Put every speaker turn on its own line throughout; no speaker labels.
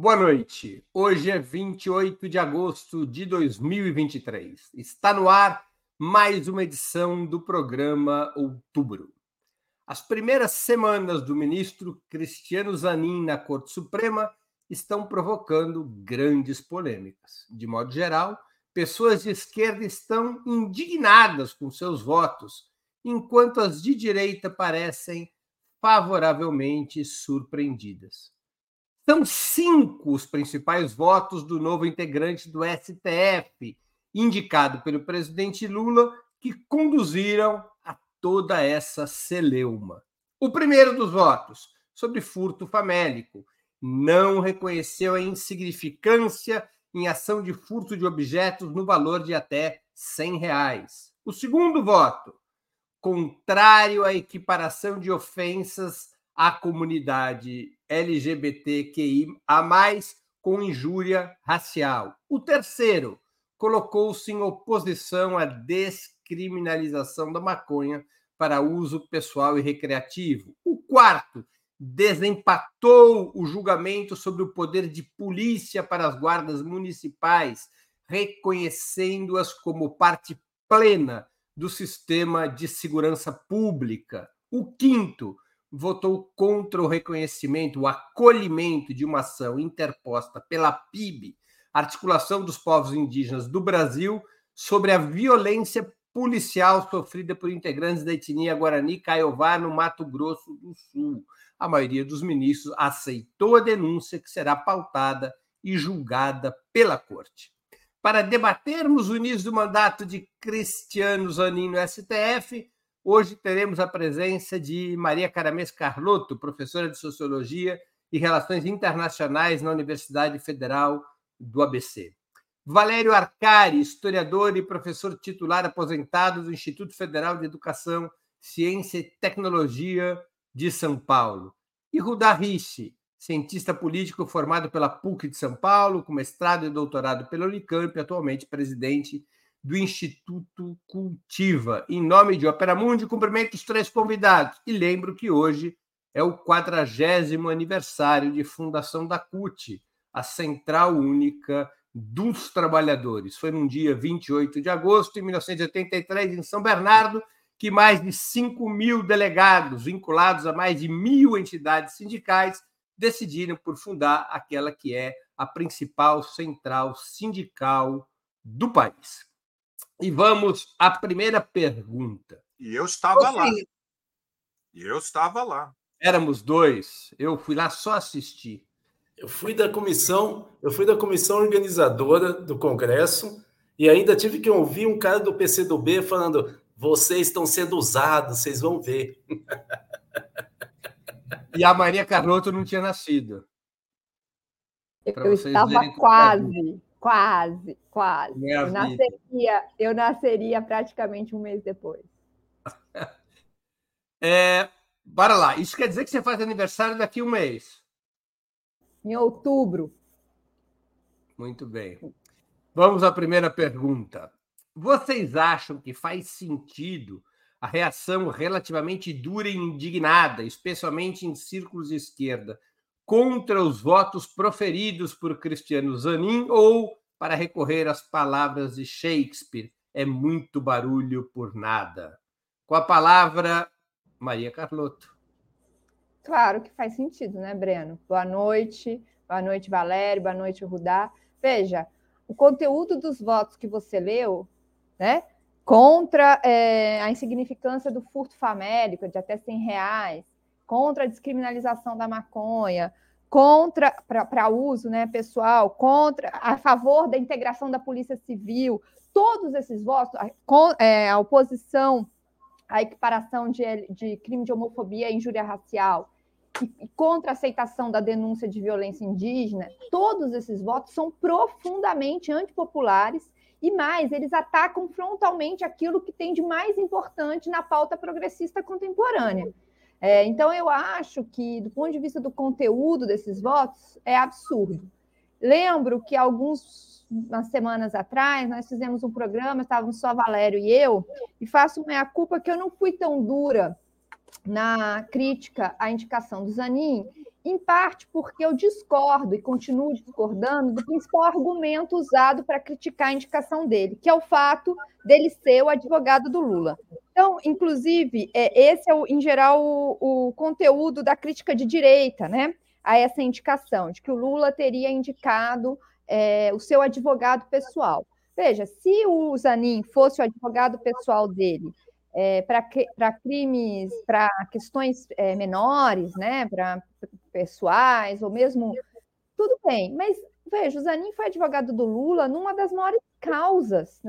Boa noite. Hoje é 28 de agosto de 2023. Está no ar mais uma edição do programa Outubro. As primeiras semanas do ministro Cristiano Zanin na Corte Suprema estão provocando grandes polêmicas. De modo geral, pessoas de esquerda estão indignadas com seus votos, enquanto as de direita parecem favoravelmente surpreendidas. São cinco os principais votos do novo integrante do STF, indicado pelo presidente Lula, que conduziram a toda essa celeuma. O primeiro dos votos, sobre furto famélico, não reconheceu a insignificância em ação de furto de objetos no valor de até 100 reais. O segundo voto, contrário à equiparação de ofensas à comunidade LGBTQI a mais com injúria racial. O terceiro colocou-se em oposição à descriminalização da maconha para uso pessoal e recreativo. O quarto desempatou o julgamento sobre o poder de polícia para as guardas municipais, reconhecendo-as como parte plena do sistema de segurança pública. O quinto votou contra o reconhecimento, o acolhimento de uma ação interposta pela PIB, Articulação dos Povos Indígenas do Brasil, sobre a violência policial sofrida por integrantes da etnia Guarani Caiová no Mato Grosso do Sul. A maioria dos ministros aceitou a denúncia que será pautada e julgada pela Corte. Para debatermos o início do mandato de Cristiano Zanin no STF, Hoje teremos a presença de Maria Caramês Carlotto, professora de Sociologia e Relações Internacionais na Universidade Federal do ABC. Valério Arcari, historiador e professor titular aposentado do Instituto Federal de Educação, Ciência e Tecnologia de São Paulo. E Rudá Rich, cientista político formado pela PUC de São Paulo, com mestrado e doutorado pela Unicamp, atualmente presidente do Instituto Cultiva. Em nome de Opera Mundi, cumprimento os três convidados e lembro que hoje é o quadragésimo aniversário de fundação da CUT, a Central Única dos Trabalhadores. Foi num dia 28 de agosto de 1983, em São Bernardo, que mais de 5 mil delegados, vinculados a mais de mil entidades sindicais, decidiram por fundar aquela que é a principal central sindical do país. E vamos à primeira pergunta.
E eu estava lá. E eu estava lá.
Éramos dois. Eu fui lá só assistir.
Eu fui da comissão, eu fui da comissão organizadora do congresso e ainda tive que ouvir um cara do PCdoB falando: "Vocês estão sendo usados, vocês vão ver".
E a Maria Carlotto não tinha nascido.
Eu estava quase. Quase, quase. eu nasceria, eu nasceria praticamente um mês depois.
é, bora lá. Isso quer dizer que você faz aniversário daqui a um mês?
Em outubro.
Muito bem. Vamos à primeira pergunta. Vocês acham que faz sentido a reação relativamente dura e indignada, especialmente em círculos de esquerda, contra os votos proferidos por Cristiano Zanin ou para recorrer às palavras de Shakespeare, é muito barulho por nada. Com a palavra, Maria Carlotto.
Claro que faz sentido, né, Breno? Boa noite, boa noite, Valério, boa noite, Rudá. Veja, o conteúdo dos votos que você leu, né, contra é, a insignificância do furto famélico de até 100 reais, contra a descriminalização da maconha, contra para uso né, pessoal, contra a favor da integração da Polícia Civil, todos esses votos, a, com, é, a oposição à equiparação de, de, crime de homofobia e injúria racial, e, contra a aceitação da denúncia de violência indígena, todos esses votos são profundamente antipopulares e mais, eles atacam frontalmente aquilo que tem de mais importante na pauta progressista contemporânea é, então, eu acho que, do ponto de vista do conteúdo desses votos, é absurdo. Lembro que algumas semanas atrás nós fizemos um programa, estávamos só Valério e eu, e faço minha culpa que eu não fui tão dura na crítica à indicação do Zanin, em parte porque eu discordo e continuo discordando do principal argumento usado para criticar a indicação dele, que é o fato dele ser o advogado do Lula. Então, inclusive, é, esse é, o, em geral, o, o conteúdo da crítica de direita, né? A essa indicação, de que o Lula teria indicado é, o seu advogado pessoal. Veja, se o Zanin fosse o advogado pessoal dele é, para crimes, para questões é, menores, né, para pessoais, ou mesmo. Tudo bem, mas veja, o Zanin foi advogado do Lula numa das maiores causas,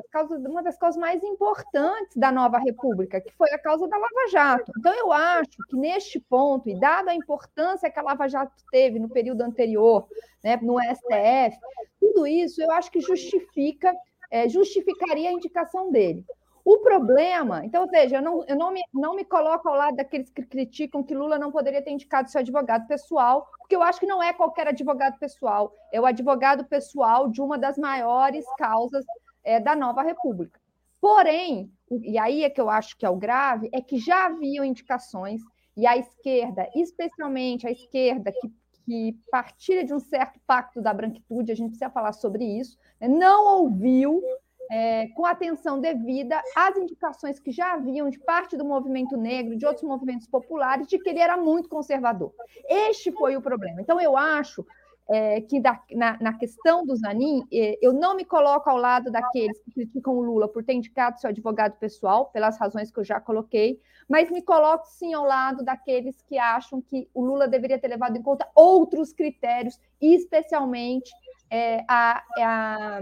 uma das causas mais importantes da nova república, que foi a causa da Lava Jato. Então, eu acho que neste ponto, e dada a importância que a Lava Jato teve no período anterior, né, no STF, tudo isso eu acho que justifica, é, justificaria a indicação dele. O problema, então, veja, eu não, eu não, me, não me coloco ao lado daqueles que criticam que Lula não poderia ter indicado seu advogado pessoal, porque eu acho que não é qualquer advogado pessoal, é o advogado pessoal de uma das maiores causas é, da nova República. Porém, e aí é que eu acho que é o grave, é que já haviam indicações, e a esquerda, especialmente a esquerda que, que partilha de um certo pacto da branquitude, a gente precisa falar sobre isso, né, não ouviu é, com atenção devida às indicações que já haviam de parte do movimento negro, de outros movimentos populares, de que ele era muito conservador. Este foi o problema. Então, eu acho é, que da, na, na, questão do Zanin, é, eu não me coloco ao lado daqueles que criticam o Lula por ter indicado seu advogado pessoal, pelas razões que eu já coloquei, mas me coloco sim ao lado daqueles que acham que o Lula deveria ter levado em conta outros critérios, especialmente é, a, a,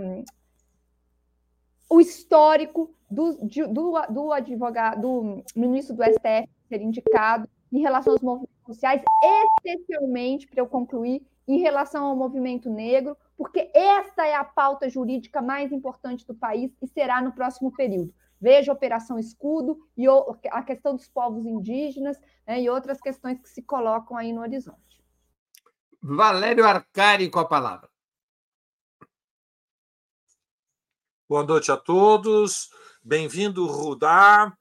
o histórico do, de, do, do advogado, do ministro do STF ser indicado em relação aos movimentos sociais, especialmente, para eu concluir, em relação ao movimento negro, porque esta é a pauta jurídica mais importante do país e será no próximo período. Veja a Operação Escudo e a questão dos povos indígenas né, e outras questões que se colocam aí no horizonte.
Valério Arcari com a palavra.
Boa noite a todos. Bem-vindo, Rudá,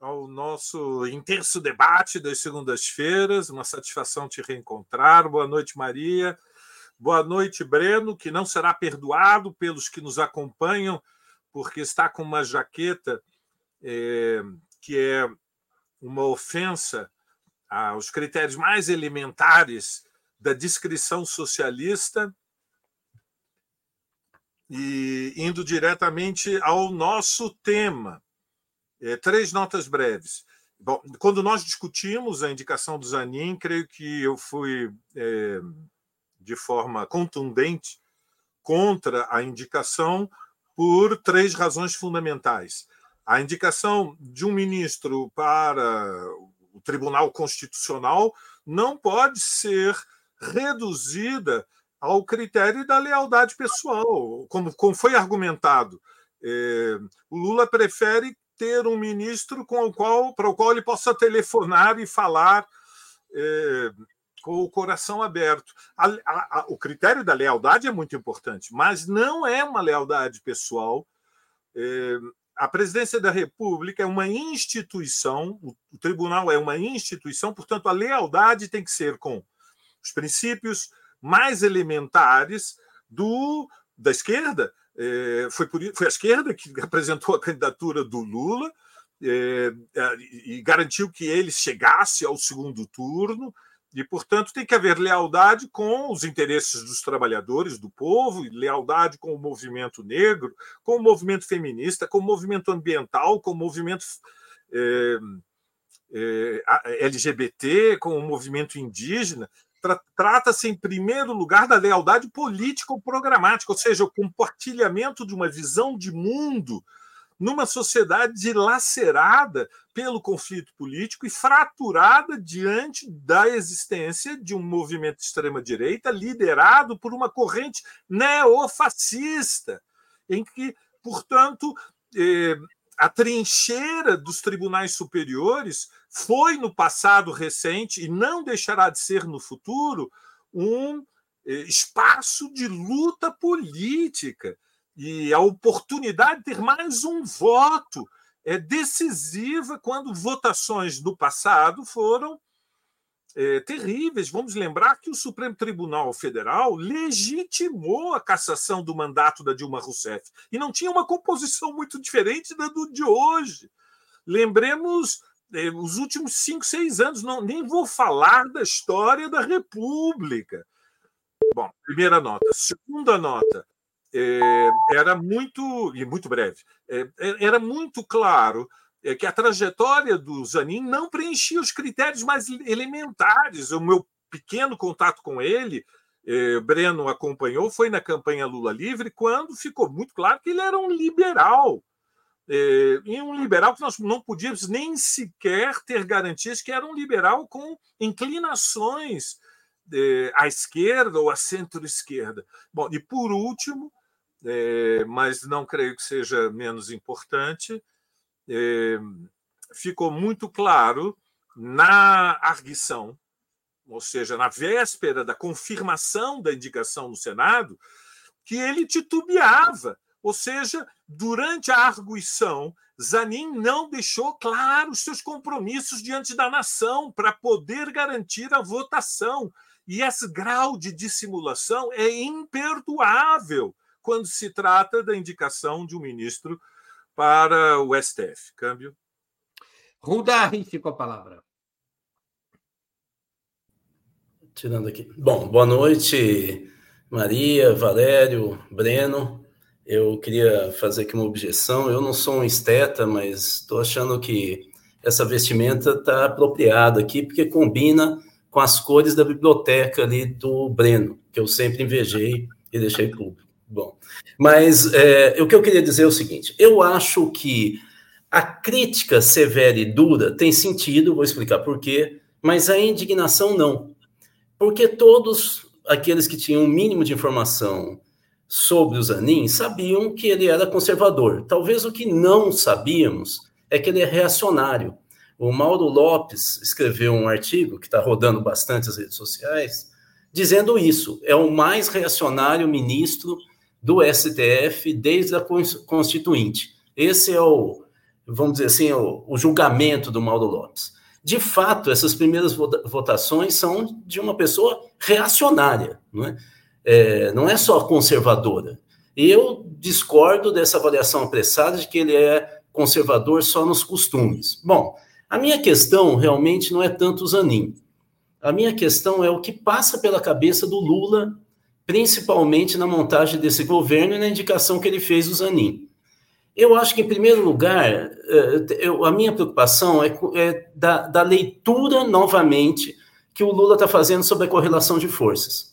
ao nosso intenso debate das segundas-feiras. Uma satisfação te reencontrar. Boa noite, Maria. Boa noite, Breno, que não será perdoado pelos que nos acompanham, porque está com uma jaqueta é, que é uma ofensa aos critérios mais elementares da descrição socialista e indo diretamente ao nosso tema. É, três notas breves. Bom, quando nós discutimos a indicação do Zanin, creio que eu fui é, de forma contundente contra a indicação por três razões fundamentais. A indicação de um ministro para o Tribunal Constitucional não pode ser reduzida ao critério da lealdade pessoal, como, como foi argumentado. É, o Lula prefere ter um ministro com o qual, para o qual ele possa telefonar e falar é, com o coração aberto. A, a, a, o critério da lealdade é muito importante, mas não é uma lealdade pessoal. É, a presidência da República é uma instituição, o, o tribunal é uma instituição, portanto, a lealdade tem que ser com os princípios, mais elementares do da esquerda. É, foi, por, foi a esquerda que apresentou a candidatura do Lula é, é, e garantiu que ele chegasse ao segundo turno. E, portanto, tem que haver lealdade com os interesses dos trabalhadores, do povo, lealdade com o movimento negro, com o movimento feminista, com o movimento ambiental, com o movimento é, é, LGBT, com o movimento indígena tra trata-se, em primeiro lugar, da lealdade política ou programática, ou seja, o compartilhamento de uma visão de mundo numa sociedade dilacerada pelo conflito político e fraturada diante da existência de um movimento de extrema-direita liderado por uma corrente neofascista, em que, portanto, eh, a trincheira dos tribunais superiores foi no passado recente e não deixará de ser no futuro um eh, espaço de luta política. E a oportunidade de ter mais um voto é decisiva quando votações do passado foram é, terríveis. Vamos lembrar que o Supremo Tribunal Federal legitimou a cassação do mandato da Dilma Rousseff e não tinha uma composição muito diferente da do de hoje. Lembremos é, os últimos cinco, seis anos, não, nem vou falar da história da República. Bom, primeira nota. Segunda nota. É, era muito, e muito breve, é, é era muito claro é que a trajetória do Zanin não preenchia os critérios mais elementares. O meu pequeno contato com ele, eh, Breno acompanhou, foi na campanha Lula Livre, quando ficou muito claro que ele era um liberal. Eh, e um liberal que nós não podíamos nem sequer ter garantias que era um liberal com inclinações eh, à esquerda ou à centro-esquerda. Bom, e por último, mas não creio que seja menos importante, ficou muito claro na arguição, ou seja, na véspera da confirmação da indicação no Senado, que ele titubeava. Ou seja, durante a arguição, Zanin não deixou claro os seus compromissos diante da nação para poder garantir a votação. E esse grau de dissimulação é imperdoável quando se trata da indicação de um ministro para o STF. Câmbio.
Rudari ficou a palavra.
Tirando aqui. Bom, boa noite, Maria, Valério, Breno. Eu queria fazer aqui uma objeção. Eu não sou um esteta, mas estou achando que essa vestimenta está apropriada aqui, porque combina com as cores da biblioteca ali do Breno, que eu sempre invejei e deixei público. Bom, mas é, o que eu queria dizer é o seguinte: eu acho que a crítica severa e dura tem sentido, vou explicar por quê, mas a indignação não. Porque todos aqueles que tinham um mínimo de informação sobre o Zanin sabiam que ele era conservador. Talvez o que não sabíamos é que ele é reacionário. O Mauro Lopes escreveu um artigo que está rodando bastante nas redes sociais, dizendo isso. É o mais reacionário ministro do STF desde a Constituinte. Esse é o, vamos dizer assim, o, o julgamento do Mauro Lopes. De fato, essas primeiras votações são de uma pessoa reacionária, não é? é não é só conservadora. Eu discordo dessa avaliação apressada de que ele é conservador só nos costumes. Bom, a minha questão realmente não é tanto o Zanin. A minha questão é o que passa pela cabeça do Lula principalmente na montagem desse governo e na indicação que ele fez do Zanin. Eu acho que, em primeiro lugar, eh, eu, a minha preocupação é, é da, da, leitura, novamente, que o Lula está fazendo sobre a correlação de forças.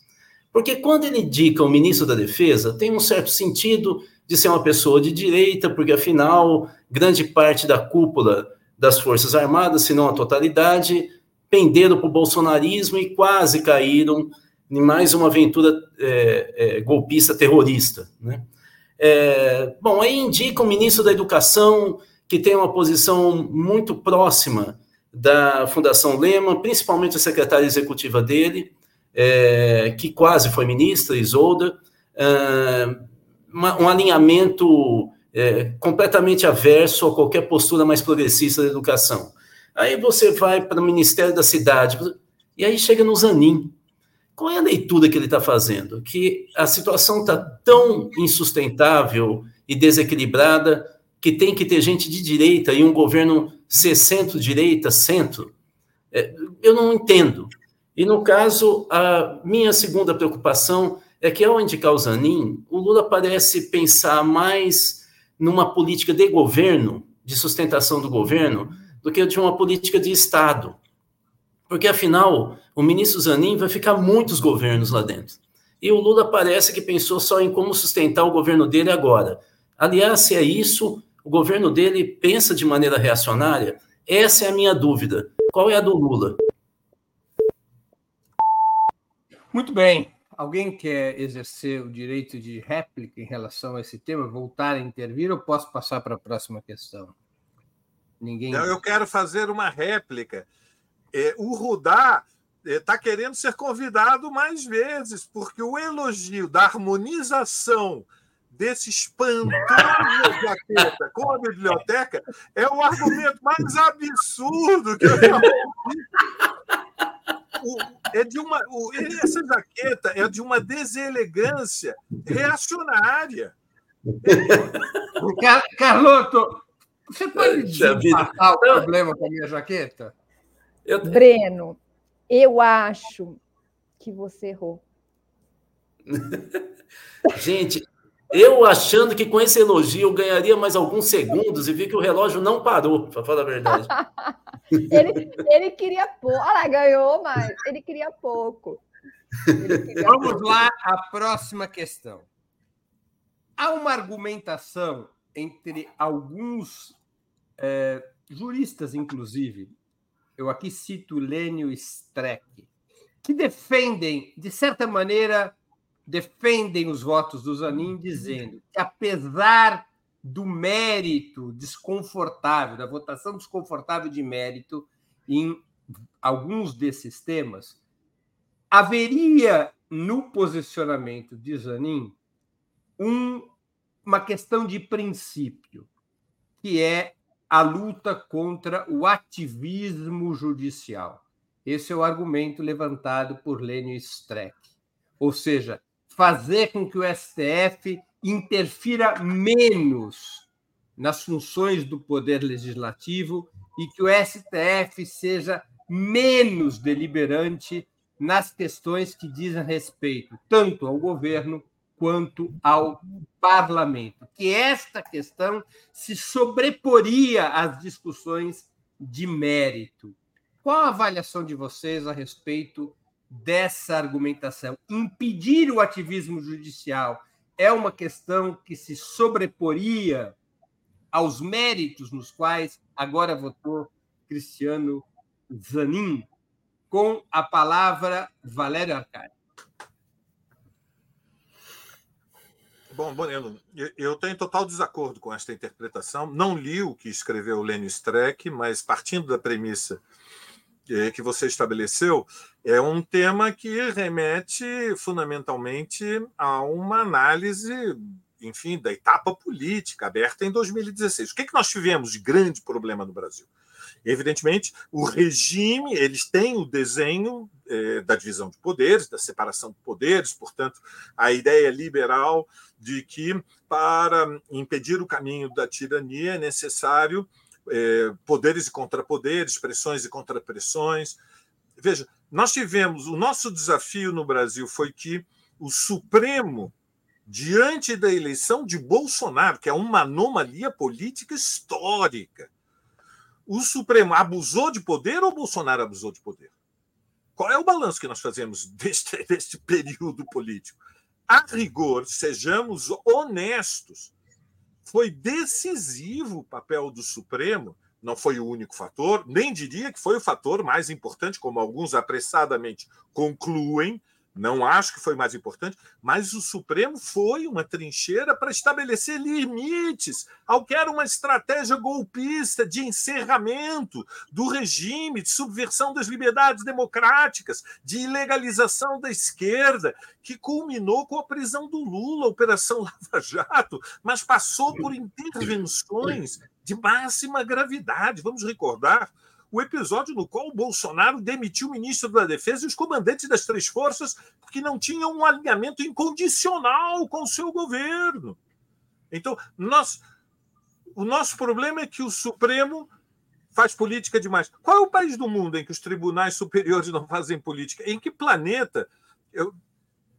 Porque quando ele indica o ministro da Defesa, tem um certo sentido de ser uma pessoa de direita, porque, afinal, grande parte da cúpula das Forças Armadas, se não a totalidade, penderam para o bolsonarismo e quase caíram em mais uma aventura é, é, golpista terrorista. Né? É, bom, aí indica o ministro da Educação, que tem uma posição muito próxima da Fundação Lema, principalmente a secretária executiva dele, é, que quase foi ministra, Isolda, é, um alinhamento é, completamente averso a qualquer postura mais progressista da educação. Aí você vai para o Ministério da Cidade, e aí chega no Zanin, qual é a leitura que ele está fazendo? Que a situação está tão insustentável e desequilibrada que tem que ter gente de direita e um governo ser centro-direita, centro. É, eu não entendo. E no caso, a minha segunda preocupação é que ao indicar o Zanin, o Lula parece pensar mais numa política de governo, de sustentação do governo, do que de uma política de Estado. Porque, afinal, o ministro Zanin vai ficar muitos governos lá dentro. E o Lula parece que pensou só em como sustentar o governo dele agora. Aliás, se é isso, o governo dele pensa de maneira reacionária? Essa é a minha dúvida. Qual é a do Lula?
Muito bem. Alguém quer exercer o direito de réplica em relação a esse tema, voltar a intervir, ou posso passar para a próxima questão?
Ninguém. Não, eu quero fazer uma réplica é, o Rudá está é, querendo ser convidado mais vezes, porque o elogio da harmonização desse espantoso jaqueta com a biblioteca é o argumento mais absurdo que eu já ouvi é de uma. Essa jaqueta é de uma deselegância reacionária.
Carloto, você pode desempatar o problema com a minha jaqueta?
Eu... Breno, eu acho que você errou.
Gente, eu achando que com esse elogio eu ganharia mais alguns segundos e vi que o relógio não parou, para falar a verdade.
ele, ele queria pouco. Olha lá, ganhou, mas ele queria pouco.
Ele queria Vamos pouco. lá, a próxima questão. Há uma argumentação entre alguns é, juristas, inclusive, eu aqui cito Lênio Streck, que defendem, de certa maneira, defendem os votos do Zanin, dizendo que, apesar do mérito desconfortável, da votação desconfortável de mérito em alguns desses temas, haveria no posicionamento de Zanin um, uma questão de princípio, que é a luta contra o ativismo judicial. Esse é o argumento levantado por Lênio Streck. Ou seja, fazer com que o STF interfira menos nas funções do poder legislativo e que o STF seja menos deliberante nas questões que dizem respeito tanto ao governo quanto ao parlamento, que esta questão se sobreporia às discussões de mérito. Qual a avaliação de vocês a respeito dessa argumentação? Impedir o ativismo judicial é uma questão que se sobreporia aos méritos nos quais agora votou Cristiano Zanin, com a palavra Valério Arcari.
Bom, Boneno, eu tenho total desacordo com esta interpretação. Não li o que escreveu Lênio Streck, mas partindo da premissa eh, que você estabeleceu, é um tema que remete fundamentalmente a uma análise, enfim, da etapa política aberta em 2016. O que, é que nós tivemos de grande problema no Brasil? Evidentemente, o regime, eles têm o desenho eh, da divisão de poderes, da separação de poderes, portanto, a ideia liberal de que, para impedir o caminho da tirania, é necessário eh, poderes e contrapoderes, pressões e contrapressões. Veja, nós tivemos, o nosso desafio no Brasil foi que o Supremo diante da eleição de Bolsonaro, que é uma anomalia política histórica o Supremo abusou de poder ou Bolsonaro abusou de poder? Qual é o balanço que nós fazemos deste, deste período político? A rigor, sejamos honestos, foi decisivo o papel do Supremo, não foi o único fator, nem diria que foi o fator mais importante, como alguns apressadamente concluem, não acho que foi mais importante, mas o Supremo foi uma trincheira para estabelecer limites ao que era uma estratégia golpista de encerramento do regime, de subversão das liberdades democráticas, de ilegalização da esquerda, que culminou com a prisão do Lula, a Operação Lava Jato, mas passou por intervenções de máxima gravidade. Vamos recordar o episódio no qual o Bolsonaro demitiu o ministro da Defesa e os comandantes das três forças porque não tinham um alinhamento incondicional com o seu governo. Então, nós, o nosso problema é que o Supremo faz política demais. Qual é o país do mundo em que os tribunais superiores não fazem política? Em que planeta? Eu,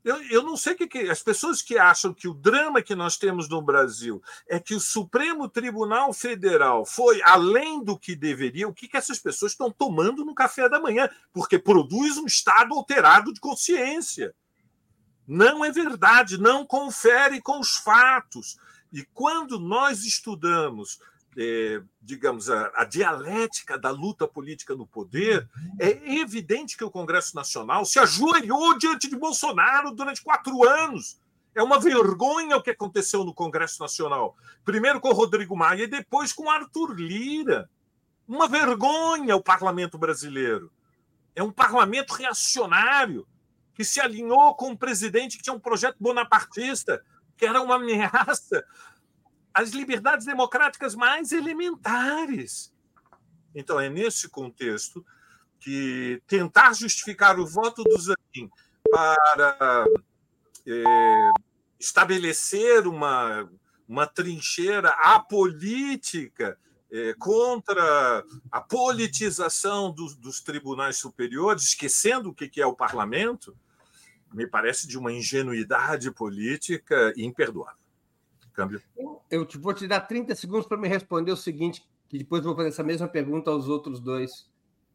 eu, eu não sei o que, que. As pessoas que acham que o drama que nós temos no Brasil é que o Supremo Tribunal Federal foi além do que deveria, o que, que essas pessoas estão tomando no café da manhã? Porque produz um estado alterado de consciência. Não é verdade, não confere com os fatos. E quando nós estudamos é, digamos, a, a, dialética da luta política no poder, é evidente que o Congresso Nacional se ajoelhou diante de Bolsonaro durante quatro anos. É uma vergonha o que aconteceu no Congresso Nacional. Primeiro com Rodrigo Maia e depois com Arthur Lira. Uma vergonha o parlamento brasileiro. É um parlamento reacionário que se alinhou com um presidente que tinha um projeto bonapartista, que era uma ameaça as liberdades democráticas mais elementares. Então, é nesse contexto que tentar justificar o voto do Zanin para é, estabelecer uma, uma trincheira apolítica é, contra a politização dos, dos, tribunais superiores, esquecendo o que é o parlamento, me parece de uma ingenuidade política imperdoável.
Câmbio. Eu te, vou te dar 30 segundos para me responder o seguinte, que depois eu vou fazer essa mesma pergunta aos outros dois.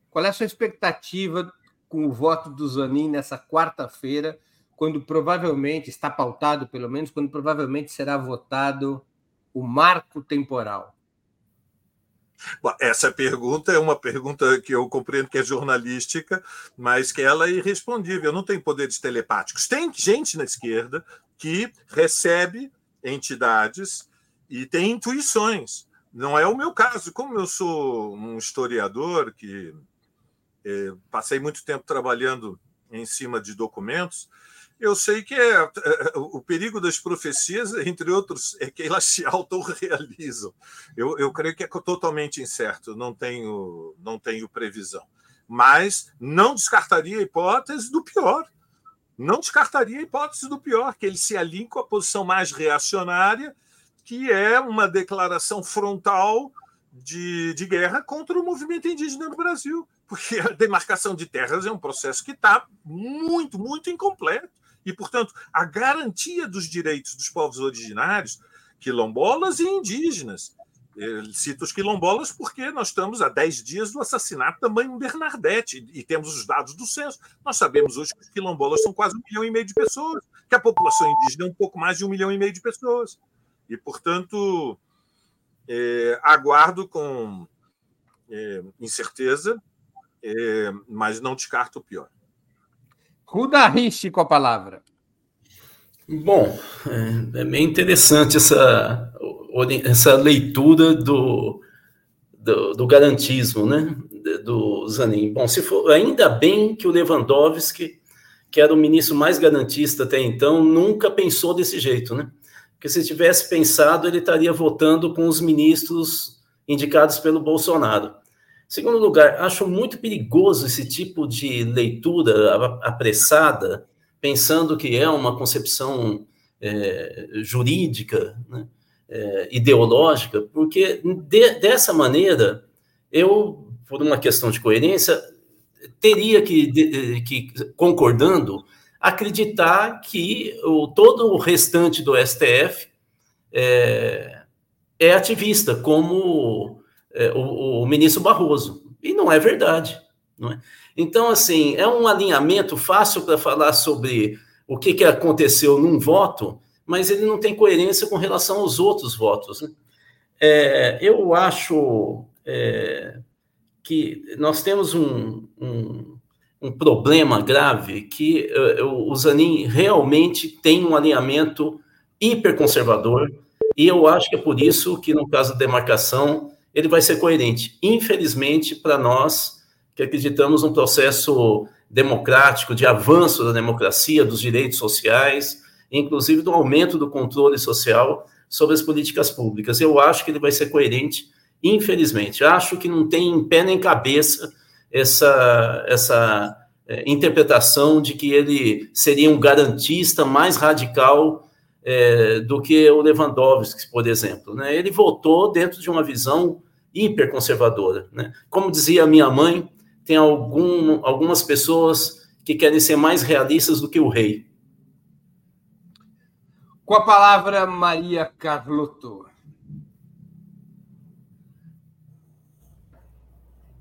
Qual é a sua expectativa com o voto do Zanin nessa quarta-feira, quando provavelmente, está pautado pelo menos, quando provavelmente será votado o marco temporal?
Bom, essa pergunta é uma pergunta que eu compreendo que é jornalística, mas que ela é irrespondível. Não tem poderes telepáticos. Tem gente na esquerda que recebe entidades e tem intuições. Não é o meu caso. Como eu sou um historiador que é, passei muito tempo trabalhando em cima de documentos, eu sei que é, é, o perigo das profecias, entre outros, é que elas se autorrealizam. Eu, eu creio que é totalmente incerto, não tenho, não tenho previsão. Mas não descartaria a hipótese do pior. Não descartaria a hipótese do pior, que ele se alinhe com a posição mais reacionária, que é uma declaração frontal de, de guerra contra o movimento indígena no Brasil porque a demarcação de terras é um processo que está muito, muito incompleto. E, portanto, a garantia dos direitos dos povos originários, quilombolas e indígenas. Eu cito os quilombolas porque nós estamos a 10 dias do assassinato da mãe Bernadette e temos os dados do censo. Nós sabemos hoje que os quilombolas são quase um milhão e meio de pessoas, que a população indígena é um pouco mais de um milhão e meio de pessoas. E, portanto, é, aguardo com é, incerteza, é, mas não descarto o pior.
Ruda Rich com a palavra.
Bom, é, é bem interessante essa, essa leitura do, do, do, garantismo, né? Do Zanin. Bom, se for, ainda bem que o Lewandowski, que era o ministro mais garantista até então, nunca pensou desse jeito, né? Porque se tivesse pensado, ele estaria votando com os ministros indicados pelo Bolsonaro. Segundo lugar, acho muito perigoso esse tipo de leitura apressada, pensando que é uma concepção é, jurídica, né, é, ideológica, porque de, dessa maneira, eu, por uma questão de coerência, teria que, de, que concordando, acreditar que o, todo o restante do STF é, é ativista, como é, o, o, ministro Barroso. E não é verdade. Não é? Então, assim, é um alinhamento fácil para falar sobre o que, que aconteceu num voto, mas ele não tem coerência com relação aos outros votos. Né? É, eu acho é, que nós temos um, um, um problema grave que uh, o Zanin realmente tem um alinhamento hiperconservador, e eu acho que é por isso que, no caso da demarcação, ele vai ser coerente. Infelizmente, para nós que acreditamos num processo democrático, de avanço da democracia, dos direitos sociais, inclusive do aumento do controle social sobre as políticas públicas. Eu acho que ele vai ser coerente, infelizmente. Acho que não tem pé nem cabeça essa, essa é, interpretação de que ele seria um garantista mais radical é, do que o Lewandowski, por exemplo. Né? Ele votou dentro de uma visão hiperconservadora. Né? Como dizia minha mãe, tem algum, algumas pessoas que querem ser mais realistas do que o rei.
Com a palavra, Maria Carlotto.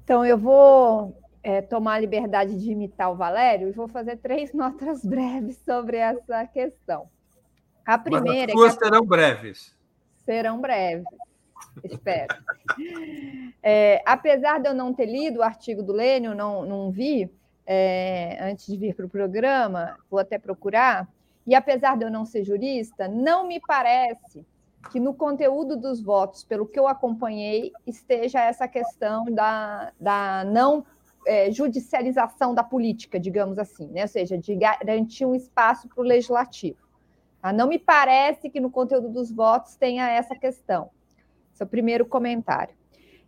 Então, eu vou é, tomar a liberdade de imitar o Valério e vou fazer três notas breves sobre essa questão. A primeira.
Mas as é serão breves.
Serão breves, espero. É, apesar de eu não ter lido o artigo do Lênio, não, não vi é, antes de vir para o programa, vou até procurar, e apesar de eu não ser jurista, não me parece que no conteúdo dos votos, pelo que eu acompanhei, esteja essa questão da, da não é, judicialização da política, digamos assim, né? ou seja, de garantir um espaço para o legislativo. Ah, não me parece que no conteúdo dos votos tenha essa questão. Esse é o primeiro comentário.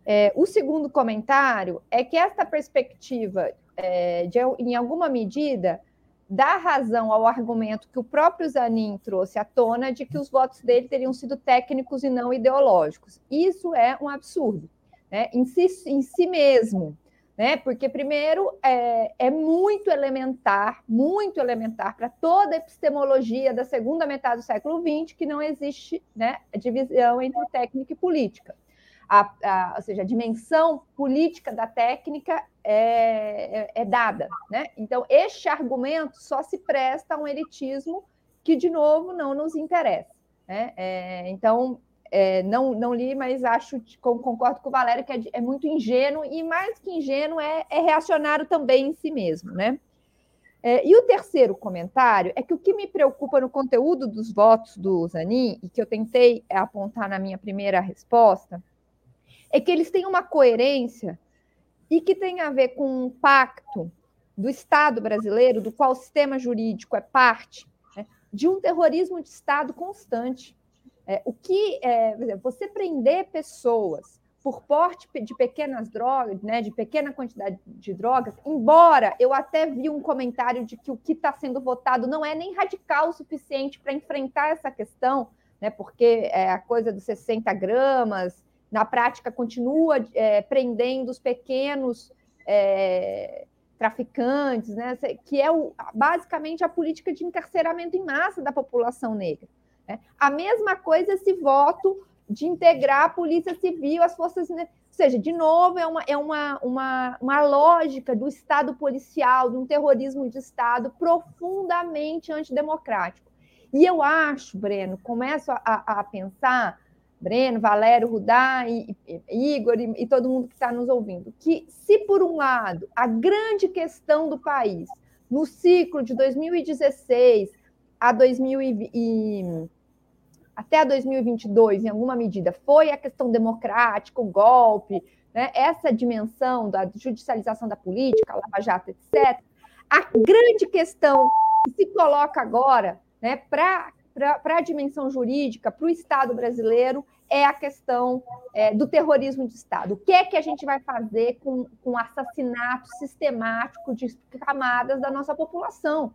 É, o segundo comentário é que esta perspectiva, é, de, em alguma medida, dá razão ao argumento que o próprio Zanin trouxe à tona de que os votos dele teriam sido técnicos e não ideológicos. Isso é um absurdo, né? em, si, em si mesmo. Né? Porque, primeiro, é, é muito elementar, muito elementar para toda a epistemologia da segunda metade do século XX que não existe né, divisão entre técnica e política a, a, ou seja, a dimensão política da técnica é, é, é, dada. Né? Então, este argumento só se presta a um elitismo que, de novo, não nos interessa. Né? É, então, é, não, não li, mas acho, concordo com o Valério, que é, é muito ingênuo, e mais que ingênuo, é, é reacionário também em si mesmo. Né? E o terceiro comentário é que o que me preocupa no conteúdo dos votos do Zanin, e que eu tentei apontar na minha primeira resposta, é que eles têm uma coerência e que tem a ver com um pacto do Estado brasileiro, do qual o sistema jurídico é parte, né, de um terrorismo de Estado constante. É, o que é, você prender pessoas por porte de pequenas drogas, né, de pequena quantidade de drogas, embora eu até vi um comentário de que o que está sendo votado não é nem radical o suficiente para enfrentar essa questão, né, porque é a coisa dos 60 gramas, na prática continua é, prendendo os pequenos é, traficantes, né, que é o, basicamente a política de encarceramento em massa da população negra. Né? A mesma coisa esse voto de integrar a polícia civil, as forças. Ou seja, de novo, é uma, é uma, uma, uma lógica do Estado policial, de um terrorismo de Estado profundamente antidemocrático. E eu acho, Breno, começo a, a pensar Breno, Valério, Rudá, e, e, Igor e, e todo mundo que está nos ouvindo, que se por um lado a grande questão do país no ciclo de 2016 a 2000 e, até 2022, em alguma medida, foi a questão democrática, o golpe, né, essa dimensão da judicialização da política, Lava Jato, etc. A grande questão que se coloca agora né, para para a dimensão jurídica, para o Estado brasileiro, é a questão é, do terrorismo de Estado. O que é que a gente vai fazer com, com o assassinato sistemático de camadas da nossa população?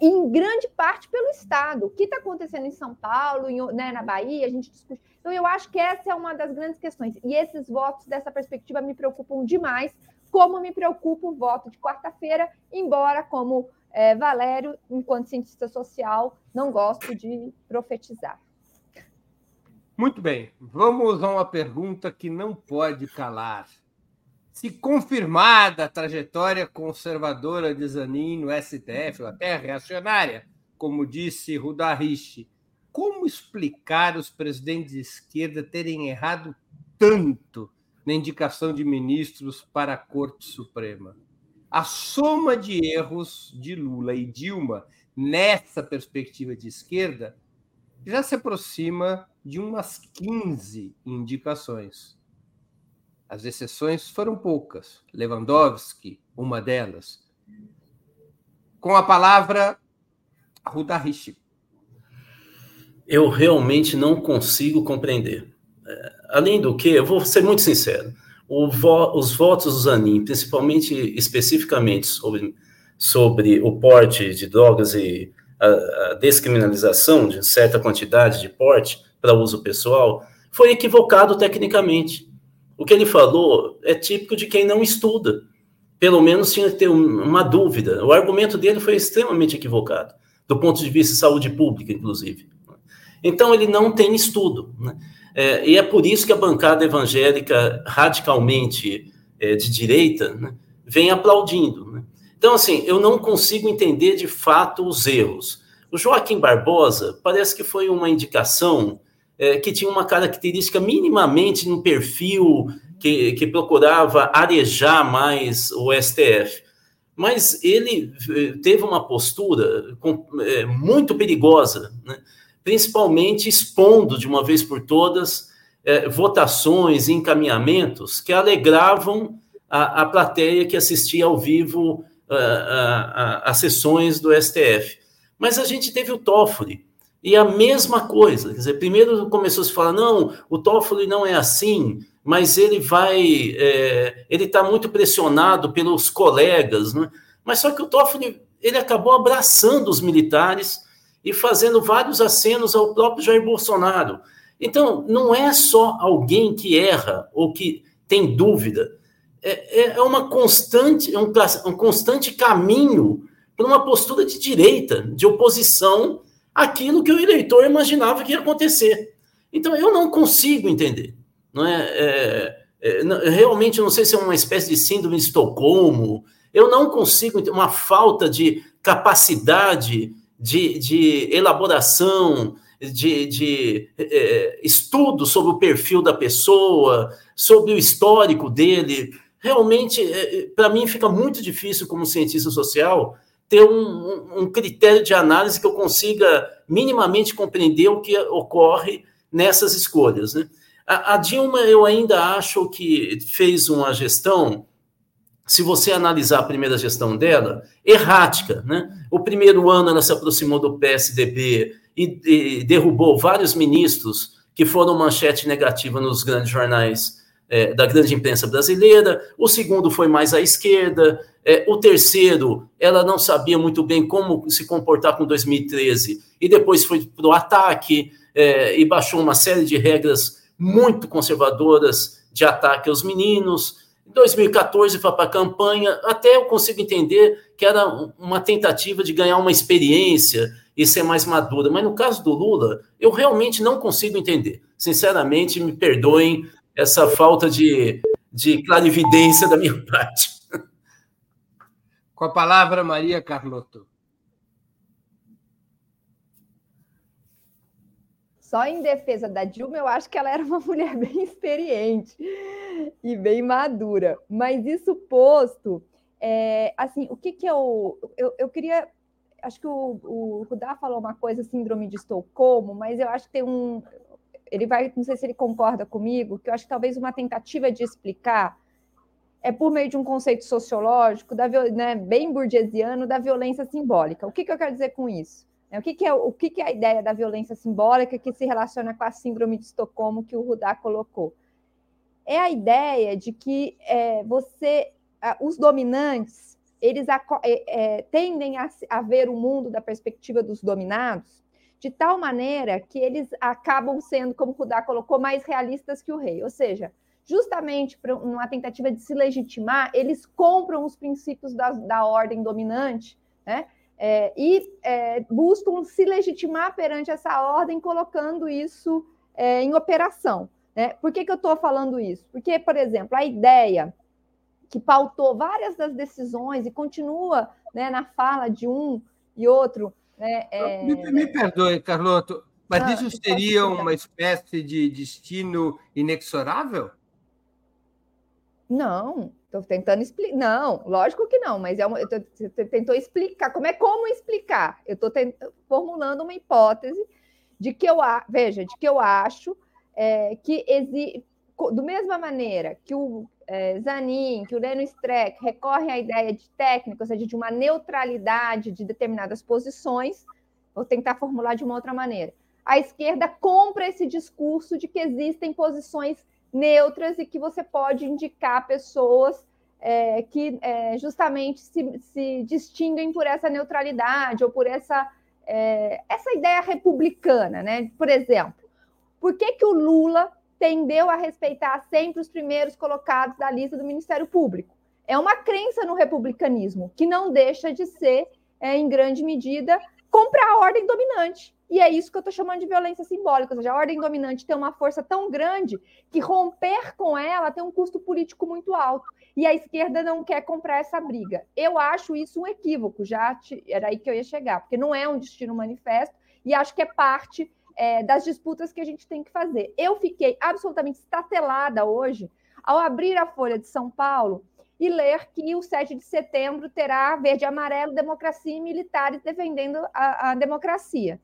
Em grande parte pelo Estado. O que está acontecendo em São Paulo, em, né, na Bahia, a gente discute. Então, eu acho que essa é uma das grandes questões. E esses votos, dessa perspectiva, me preocupam demais, como me preocupa o voto de quarta-feira, embora, como é, Valério, enquanto cientista social, não gosto de profetizar.
Muito bem, vamos a uma pergunta que não pode calar. Se confirmada a trajetória conservadora de Zanin no STF, ou até reacionária, como disse Rudarishi, como explicar os presidentes de esquerda terem errado tanto na indicação de ministros para a Corte Suprema? a soma de erros de Lula e Dilma nessa perspectiva de esquerda já se aproxima de umas 15 indicações. As exceções foram poucas. Lewandowski, uma delas. Com a palavra, Ruda Rich.
Eu realmente não consigo compreender. É, além do que, eu vou ser muito sincero vo, os votos do Zanin, principalmente, especificamente sobre, sobre o porte de drogas e a, a descriminalização de certa quantidade de porte para uso pessoal, foi equivocado tecnicamente. O que ele falou é típico de quem não estuda. Pelo menos tinha que ter uma dúvida. O argumento dele foi extremamente equivocado, do ponto de vista de saúde pública, inclusive. Então, ele não tem estudo. Né? É, e é por isso que a bancada evangélica radicalmente é, de direita né, vem aplaudindo. Né? Então, assim, eu não consigo entender de fato os erros. O Joaquim Barbosa parece que foi uma indicação é, que tinha uma característica minimamente no perfil que, que procurava arejar mais o STF. Mas ele é, teve uma postura com, é, muito perigosa, né? Principalmente expondo de uma vez por todas é, votações e encaminhamentos que alegravam a, a plateia que assistia ao vivo às sessões do STF. Mas a gente teve o Toffoli, e a mesma coisa, quer dizer, primeiro começou a se falar, não, o Toffoli não é assim, mas ele vai, é, ele está muito pressionado pelos colegas, né? Mas só que o Toffoli, ele acabou abraçando os militares e fazendo vários acenos ao próprio Jair Bolsonaro. Então, não é só alguém que erra ou que tem dúvida, é, é, é uma constante, é um, um constante caminho para uma postura de direita, de oposição àquilo que o eleitor imaginava que ia acontecer. Então, eu não consigo entender. Não é, é, é realmente, eu não sei se é uma espécie de síndrome de Estocolmo, eu não consigo entender uma falta de capacidade de, de elaboração, de, de é, estudo sobre o perfil da pessoa, sobre o histórico dele. Realmente, é, é para mim, fica muito difícil, como cientista social, ter um, um, critério de análise que eu consiga minimamente compreender o que ocorre nessas escolhas. Né? A, a Dilma, eu ainda acho que fez uma gestão se você analisar a primeira gestão dela, errática. Né? O primeiro ano ela se aproximou do PSDB e, e derrubou vários ministros que foram manchete negativa nos grandes jornais é, da grande imprensa brasileira. O segundo foi mais à esquerda. É, o terceiro, ela não sabia muito bem como se comportar com 2013 e depois foi para o ataque é, e baixou uma série de regras muito conservadoras de ataque aos meninos. Em 2014 foi para a campanha, até eu consigo entender que era uma tentativa de ganhar uma experiência e ser mais madura. Mas no caso do Lula, eu realmente não consigo entender. Sinceramente, me perdoem essa falta de, de clarividência da minha parte.
Com a palavra, Maria Carlotto.
Só em defesa da Dilma, eu acho que ela era uma mulher bem experiente e bem madura. Mas isso posto, é, assim, o que que eu, eu, eu queria acho que o, Rudá falou uma coisa, síndrome de Estocolmo, mas eu acho que tem um. Ele vai, não sei se ele concorda comigo, que eu acho que talvez uma tentativa de explicar é por meio de um conceito sociológico, da, né, bem burgesiano, da violência simbólica. O que, que eu quero dizer com isso? Né? O que, que é, o que, que é a ideia da violência simbólica que se relaciona com a síndrome de Estocolmo que o Rudá colocou? É a ideia de que é, você, os dominantes, eles é, é, tendem a, a ver o mundo da perspectiva dos dominados, de tal maneira que eles acabam sendo, como o Rudá colocou, mais realistas que o rei. Ou seja, justamente para uma tentativa de se legitimar, eles compram os princípios da, da ordem dominante, né? É, e é, buscam se legitimar perante essa ordem, colocando isso é, em operação. Né? Por que, que eu estou falando isso? Porque, por exemplo, a ideia que pautou várias das decisões e continua né, na fala de um e outro. Né,
é me, me, perdoe, Carloto, mas ah, isso seria uma espécie de destino inexorável?
Não, Estou tentando explicar. Não, lógico que não, mas é uma, tô, você tentou explicar. Como é como explicar? Eu estou formulando uma hipótese de que eu veja, de que eu acho é, que existe. Do mesma maneira que o é, Zanin, que o Leno Streck recorrem à ideia de técnica, ou seja, de uma neutralidade de determinadas posições, vou tentar formular de uma outra maneira. A esquerda compra esse discurso de que existem posições neutras e que você pode indicar pessoas é, que é, justamente se, se, distinguem por essa neutralidade ou por essa, é, essa ideia republicana, né? Por exemplo, por que, que o Lula tendeu a respeitar sempre os primeiros colocados da lista do Ministério Público? É uma crença no republicanismo que não deixa de ser, é, em grande medida, comprar a ordem dominante. E é isso que eu estou chamando de violência simbólica, ou seja, a ordem dominante tem uma força tão grande que romper com ela tem um custo político muito alto. E a esquerda não quer comprar essa briga. Eu acho isso um equívoco, já te, era aí que eu ia chegar, porque não é um destino manifesto e acho que é parte é, das disputas que a gente tem que fazer. Eu fiquei absolutamente estatelada hoje ao abrir a Folha de São Paulo e ler que o 7 de setembro terá verde e amarelo, democracia e militares defendendo a, a democracia.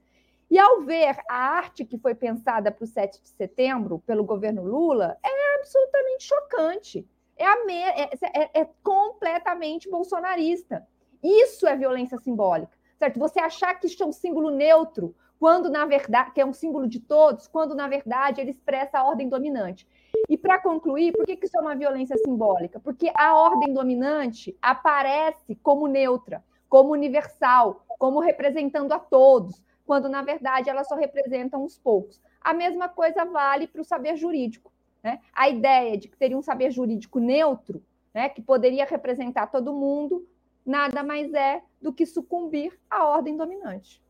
E ao ver a arte que foi pensada para o 7 de setembro pelo governo Lula, é absolutamente chocante. É, me... é, é, é completamente bolsonarista. Isso é violência simbólica. certo? Você achar que isso é um símbolo neutro, quando na verdade, que é um símbolo de todos, quando na verdade ele expressa a ordem dominante. E para concluir, por que isso é uma violência simbólica? Porque a ordem dominante aparece como neutra, como universal, como representando a todos, quando na verdade ela só representa uns poucos. A mesma coisa vale para o saber jurídico. Né? A ideia de que teria um saber jurídico neutro, né, que poderia representar todo mundo, nada mais é do que sucumbir à ordem dominante.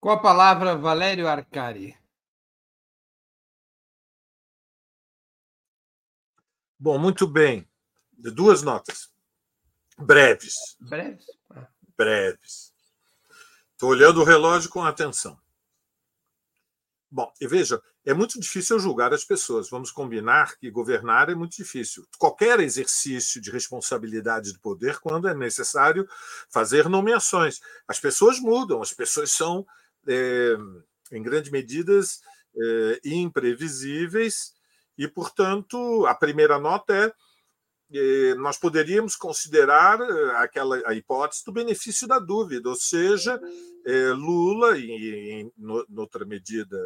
Com a palavra, Valério Arcari.
Bom, muito bem. Duas notas. Breves.
Breves?
Breves. Estou olhando o relógio com atenção. Bom, e veja, é muito difícil julgar as pessoas. Vamos combinar que governar é muito difícil. Qualquer exercício de responsabilidade de poder, quando é necessário fazer nomeações. As pessoas mudam, as pessoas são, é, em grande medida, é, imprevisíveis, e, portanto, a primeira nota é nós poderíamos considerar eh, aquela a hipótese do benefício da dúvida, ou seja, eh, Lula e, em outra medida,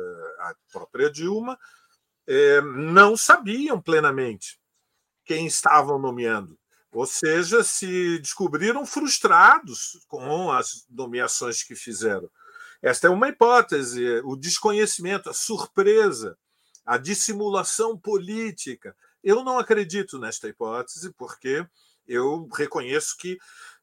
a própria Dilma, eh, não sabiam plenamente quem estavam nomeando. Ou seja, se descobriram frustrados com as nomeações que fizeram. Esta é uma hipótese, o desconhecimento, a surpresa, a dissimulação política, eu não acredito nesta hipótese, porque eu reconheço que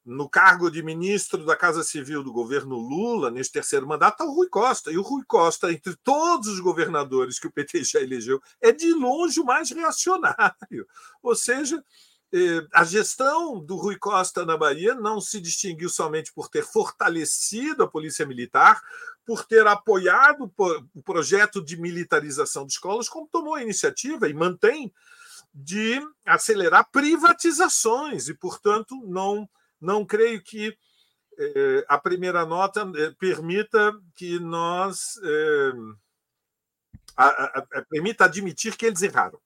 no cargo de ministro da Casa Civil do governo Lula, neste terceiro mandato, está o Rui Costa. E o Rui Costa, entre todos os governadores que o PT já elegeu, é de longe o mais reacionário. Ou seja, eh, a gestão do Rui Costa na Bahia não se distinguiu somente por ter fortalecido a Polícia Militar, por ter apoiado o projeto de militarização de escolas, como tomou a iniciativa e mantém de acelerar privatizações e, portanto, não, não creio que eh, a primeira nota eh, permita que nós eh, a, a, a, permita admitir que eles erraram,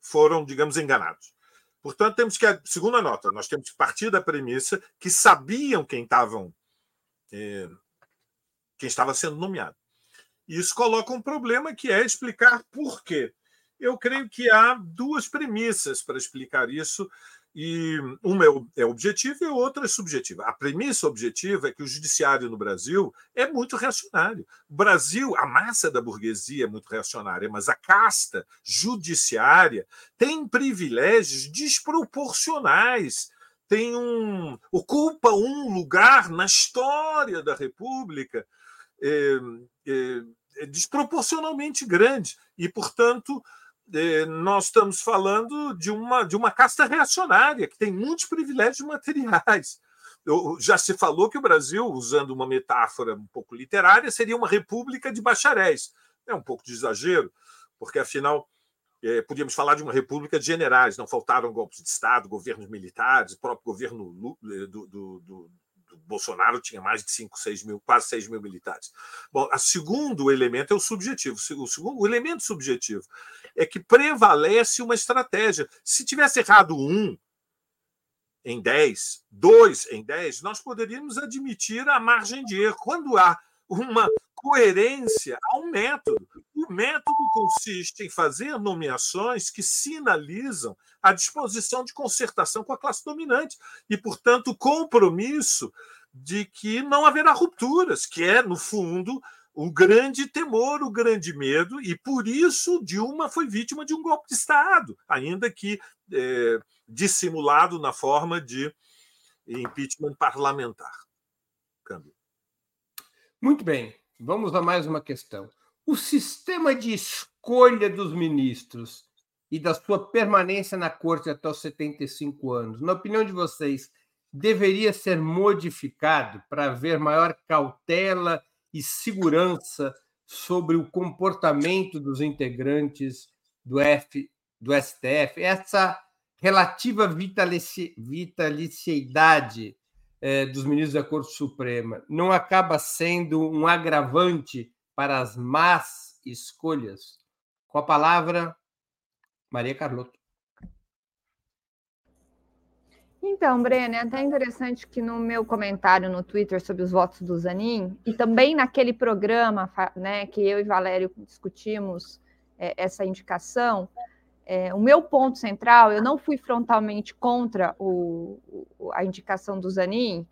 foram, digamos, enganados. Portanto, temos que segunda nota, nós temos que partir da premissa que sabiam quem estavam quem estava sendo nomeado. Isso coloca um problema que é explicar por quê. Eu creio que há duas premissas para explicar isso, e uma é, é objetiva e outra é subjetiva. A premissa objetiva é que o judiciário no Brasil é muito reacionário. O Brasil, a massa da burguesia é muito reacionária, mas a casta judiciária tem privilégios desproporcionais tem um ocupa um lugar na história da República é, é, é desproporcionalmente grande e portanto nós estamos falando de uma, de uma casta reacionária, que tem muitos privilégios materiais. Já se falou que o Brasil, usando uma metáfora um pouco literária, seria uma república de bacharéis. É um pouco de exagero, porque afinal é, podíamos falar de uma república de generais, não faltaram golpes de Estado, governos militares, o próprio governo do, do, do, Bolsonaro tinha mais de 5, 6 mil, quase 6 mil militares. Bom, o segundo elemento é o subjetivo. O, segundo, o elemento subjetivo é que prevalece uma estratégia. Se tivesse errado um em 10, dois em 10, nós poderíamos admitir a margem de erro. Quando há uma coerência, há um método. O método consiste em fazer nomeações que sinalizam a disposição de concertação com a classe dominante e, portanto, compromisso de que não haverá rupturas, que é, no fundo, o grande temor, o grande medo, e por isso Dilma foi vítima de um golpe de Estado, ainda que é, dissimulado na forma de impeachment parlamentar. Câmbio.
Muito bem, vamos a mais uma questão. O sistema de escolha dos ministros e da sua permanência na corte até os 75 anos, na opinião de vocês, deveria ser modificado para haver maior cautela e segurança sobre o comportamento dos integrantes do, F, do STF? Essa relativa vitalici, vitaliciedade eh, dos ministros da Corte Suprema não acaba sendo um agravante para as más escolhas? Com a palavra, Maria Carlotto.
Então, Breno, é até interessante que no meu comentário no Twitter sobre os votos do Zanin, e também naquele programa né, que eu e Valério discutimos é, essa indicação, é, o meu ponto central, eu não fui frontalmente contra o, a indicação do Zanin,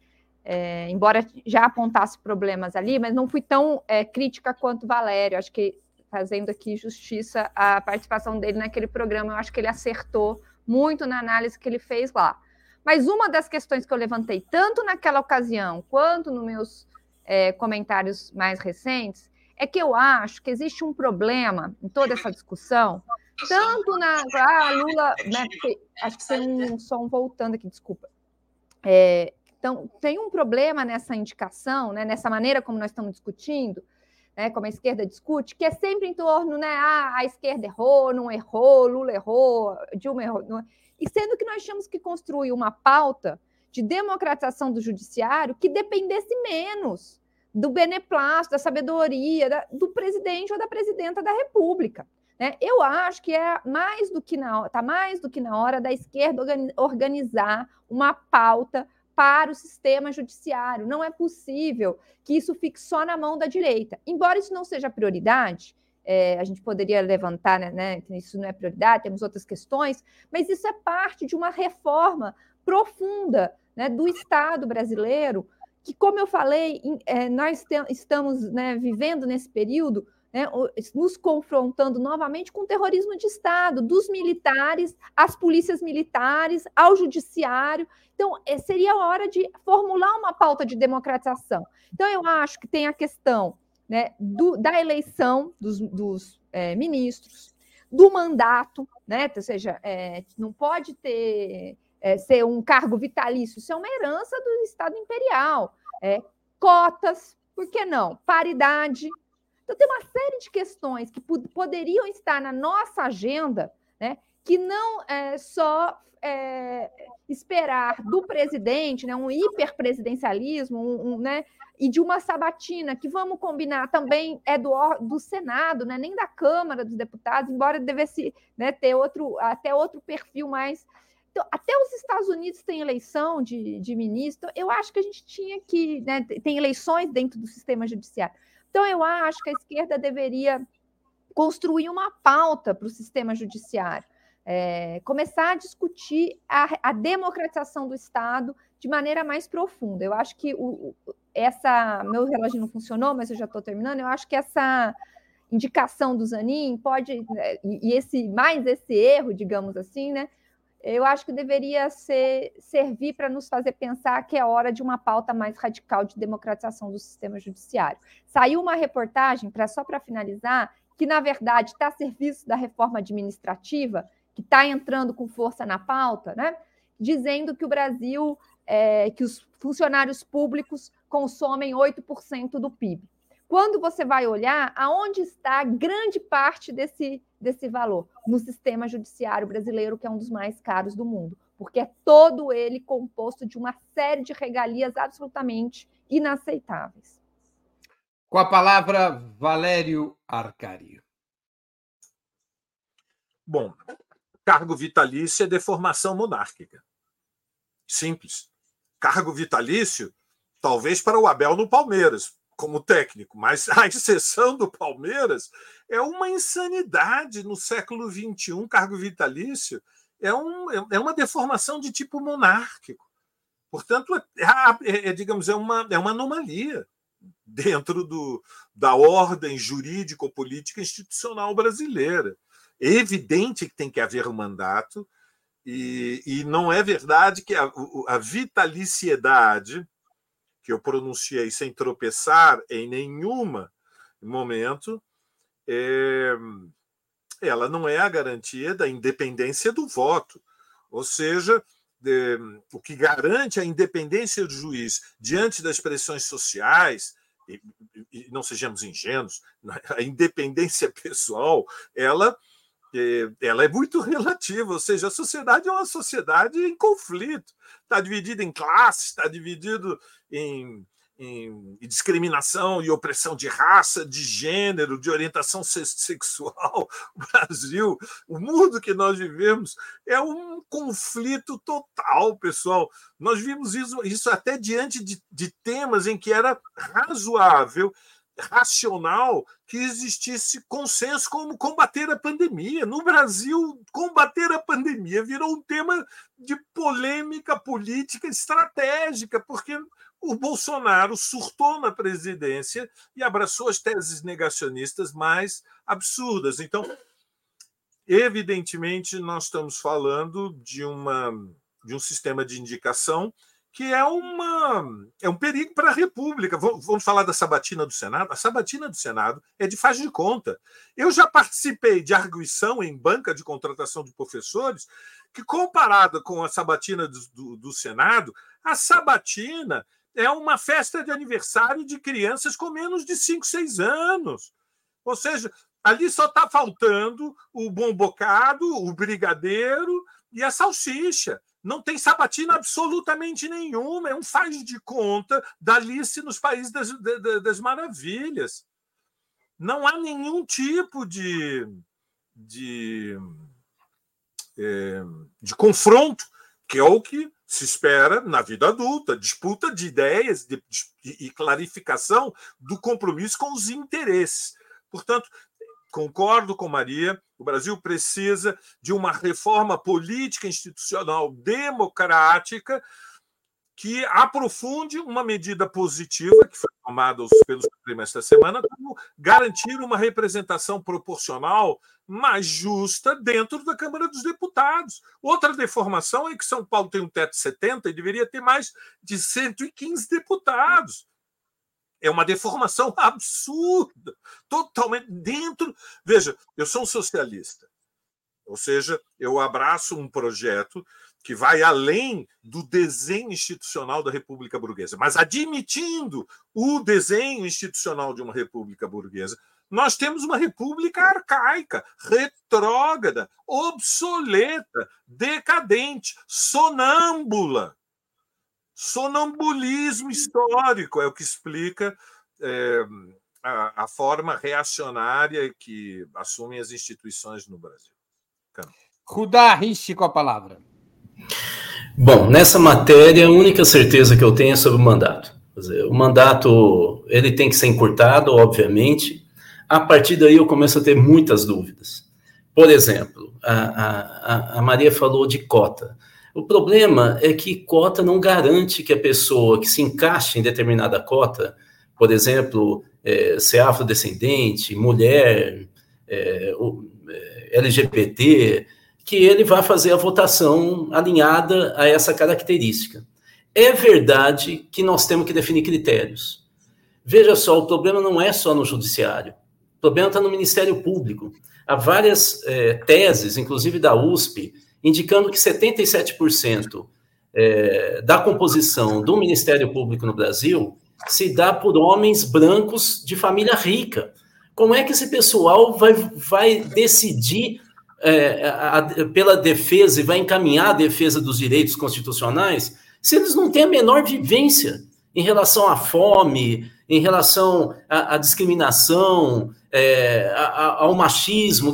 é, embora já apontasse problemas ali, mas não fui tão é, crítica quanto Valério. Acho que, fazendo aqui justiça à participação dele naquele programa, eu acho que ele acertou muito na análise que ele fez lá. Mas uma das questões que eu levantei, tanto naquela ocasião quanto nos meus é, comentários mais recentes, é que eu acho que existe um problema em toda essa discussão, tanto na. Ah, Lula. Né, acho que tem um som voltando aqui, desculpa. É, então, tem um problema nessa indicação, né, nessa maneira como nós estamos discutindo, né, como a esquerda discute, que é sempre em torno, né, ah, a esquerda errou, não errou, Lula errou, Dilma errou. Não... E sendo que nós tínhamos que construir uma pauta de democratização do judiciário que dependesse menos do beneplácito, da sabedoria da, do presidente ou da presidenta da República. Né? Eu acho que é mais do que na está mais do que na hora da esquerda organizar uma pauta para o sistema judiciário. Não é possível que isso fique só na mão da direita. Embora isso não seja prioridade, é, a gente poderia levantar, né, né, que isso não é prioridade, temos outras questões, mas isso é parte de uma reforma profunda né, do Estado brasileiro, que, como eu falei, é, nós estamos né, vivendo nesse período né, nos confrontando novamente com o terrorismo de Estado, dos militares, às polícias militares, ao judiciário. Então, é, seria a hora de formular uma pauta de democratização. Então, eu acho que tem a questão né, do, da eleição dos, dos é, ministros, do mandato, né, ou seja, é, não pode ter é, ser um cargo vitalício, isso é uma herança do Estado imperial. É, cotas, por que não? Paridade, então, tem uma série de questões que poderiam estar na nossa agenda, né, que não é só é, esperar do presidente, né, um hiperpresidencialismo, um, um, né, e de uma sabatina, que vamos combinar também é do, do Senado, né, nem da Câmara dos Deputados, embora devesse né, ter outro, até outro perfil mais. Então, até os Estados Unidos têm eleição de, de ministro, eu acho que a gente tinha que. Né, tem eleições dentro do sistema judiciário. Então, eu acho que a esquerda deveria construir uma pauta para o sistema judiciário, é, começar a discutir a, a, democratização do Estado de maneira mais profunda. Eu acho que o, essa. Meu relógio não funcionou, mas eu já estou terminando. Eu acho que essa indicação do Zanin pode. Né, e esse mais esse erro, digamos assim, né? eu acho que deveria ser, servir para nos fazer pensar que é hora de uma pauta mais radical de democratização do sistema judiciário. Saiu uma reportagem, pra, só para finalizar, que, na verdade, está a serviço da reforma administrativa, que está entrando com força na pauta, né? dizendo que o Brasil, é, que os funcionários públicos consomem 8% do PIB. Quando você vai olhar, aonde está grande parte desse, desse valor? No sistema judiciário brasileiro, que é um dos mais caros do mundo, porque é todo ele composto de uma série de regalias absolutamente inaceitáveis.
Com a palavra, Valério Arcário.
Bom, cargo vitalício é deformação monárquica. Simples. Cargo vitalício, talvez para o Abel no Palmeiras, como técnico, mas a exceção do Palmeiras é uma insanidade no século XXI, cargo vitalício, é, um, é, uma deformação de tipo monárquico. Portanto, é, é, é, digamos, é uma, é uma anomalia dentro do, da ordem jurídico-política institucional brasileira. É evidente que tem que haver um mandato, e, e não é verdade que a, a vitaliciedade que eu pronunciei sem tropeçar em nenhuma momento, é, ela não é a garantia da independência do voto. Ou seja, o que garante a independência do juiz diante das pressões sociais, e, e não sejamos ingênuos, a independência pessoal, ela ela é muito relativa, ou seja, a sociedade é uma sociedade em conflito, está dividida em classes, está dividido em, em, discriminação e opressão de raça, de gênero, de orientação sexual. O Brasil, o mundo que nós vivemos, é um conflito total, pessoal. Nós vimos isso, isso até diante de, de temas em que era razoável racional que existisse consenso como combater a pandemia. No Brasil, combater a pandemia virou um tema de polêmica política estratégica, porque o Bolsonaro surtou na presidência e abraçou as teses negacionistas mais absurdas. Então, evidentemente, nós estamos falando de, uma, de um sistema de indicação que é, uma, é um perigo para a República. Vamos falar da sabatina do Senado? A sabatina do Senado é de faz de conta. Eu já participei de arguição em banca de contratação de professores que, comparada com a sabatina do, do, do Senado, a sabatina é uma festa de aniversário de crianças com menos de 5, 6 anos. Ou seja, ali só está faltando o bom bocado, o brigadeiro e a salsicha. Não tem sabatina absolutamente nenhuma, é um faz de conta da Alice nos Países das, das, Maravilhas. Não há nenhum tipo de, de, é, de confronto, que é o que se espera na vida adulta, disputa de ideias de, de, e clarificação do compromisso com os interesses. Portanto, concordo com Maria, o Brasil precisa de uma reforma política institucional democrática que aprofunde uma medida positiva que foi tomada pelo Supremo esta semana, como garantir uma representação proporcional mais justa dentro da Câmara dos Deputados. Outra deformação é que São Paulo tem um teto de 70 e deveria ter mais de 115 deputados. É uma deformação absurda, totalmente dentro. Veja, eu sou um socialista, ou seja, eu abraço um projeto que vai além do desenho institucional da República Burguesa, mas admitindo o desenho institucional de uma República Burguesa, nós temos uma república arcaica, retrógrada, obsoleta, decadente, sonâmbula. Sonambulismo histórico é o que explica é, a, a, forma reacionária que assumem as instituições no Brasil.
Rudá Riche com a palavra.
Bom, nessa matéria, a única certeza que eu tenho é sobre o mandato. Dizer, o mandato ele tem que ser encurtado, obviamente. A partir daí eu começo a ter muitas dúvidas. Por exemplo, a, a, a Maria falou de cota. O problema é que cota não garante que a pessoa que se encaixe em determinada cota, por exemplo, é, ser afrodescendente, mulher, é, é LGBT, que ele vai fazer a votação alinhada a essa característica. É verdade que nós temos que definir critérios. Veja só, o problema não é só no judiciário. O problema está no Ministério Público. Há várias é, teses, inclusive da USP, indicando que 77% é, da composição do Ministério Público no Brasil se dá por homens brancos de família rica. Como é que esse pessoal vai, vai decidir é, a, a, pela defesa e vai encaminhar a defesa dos direitos constitucionais se eles não têm a menor vivência em relação à fome, em relação à, à discriminação, é, ao machismo?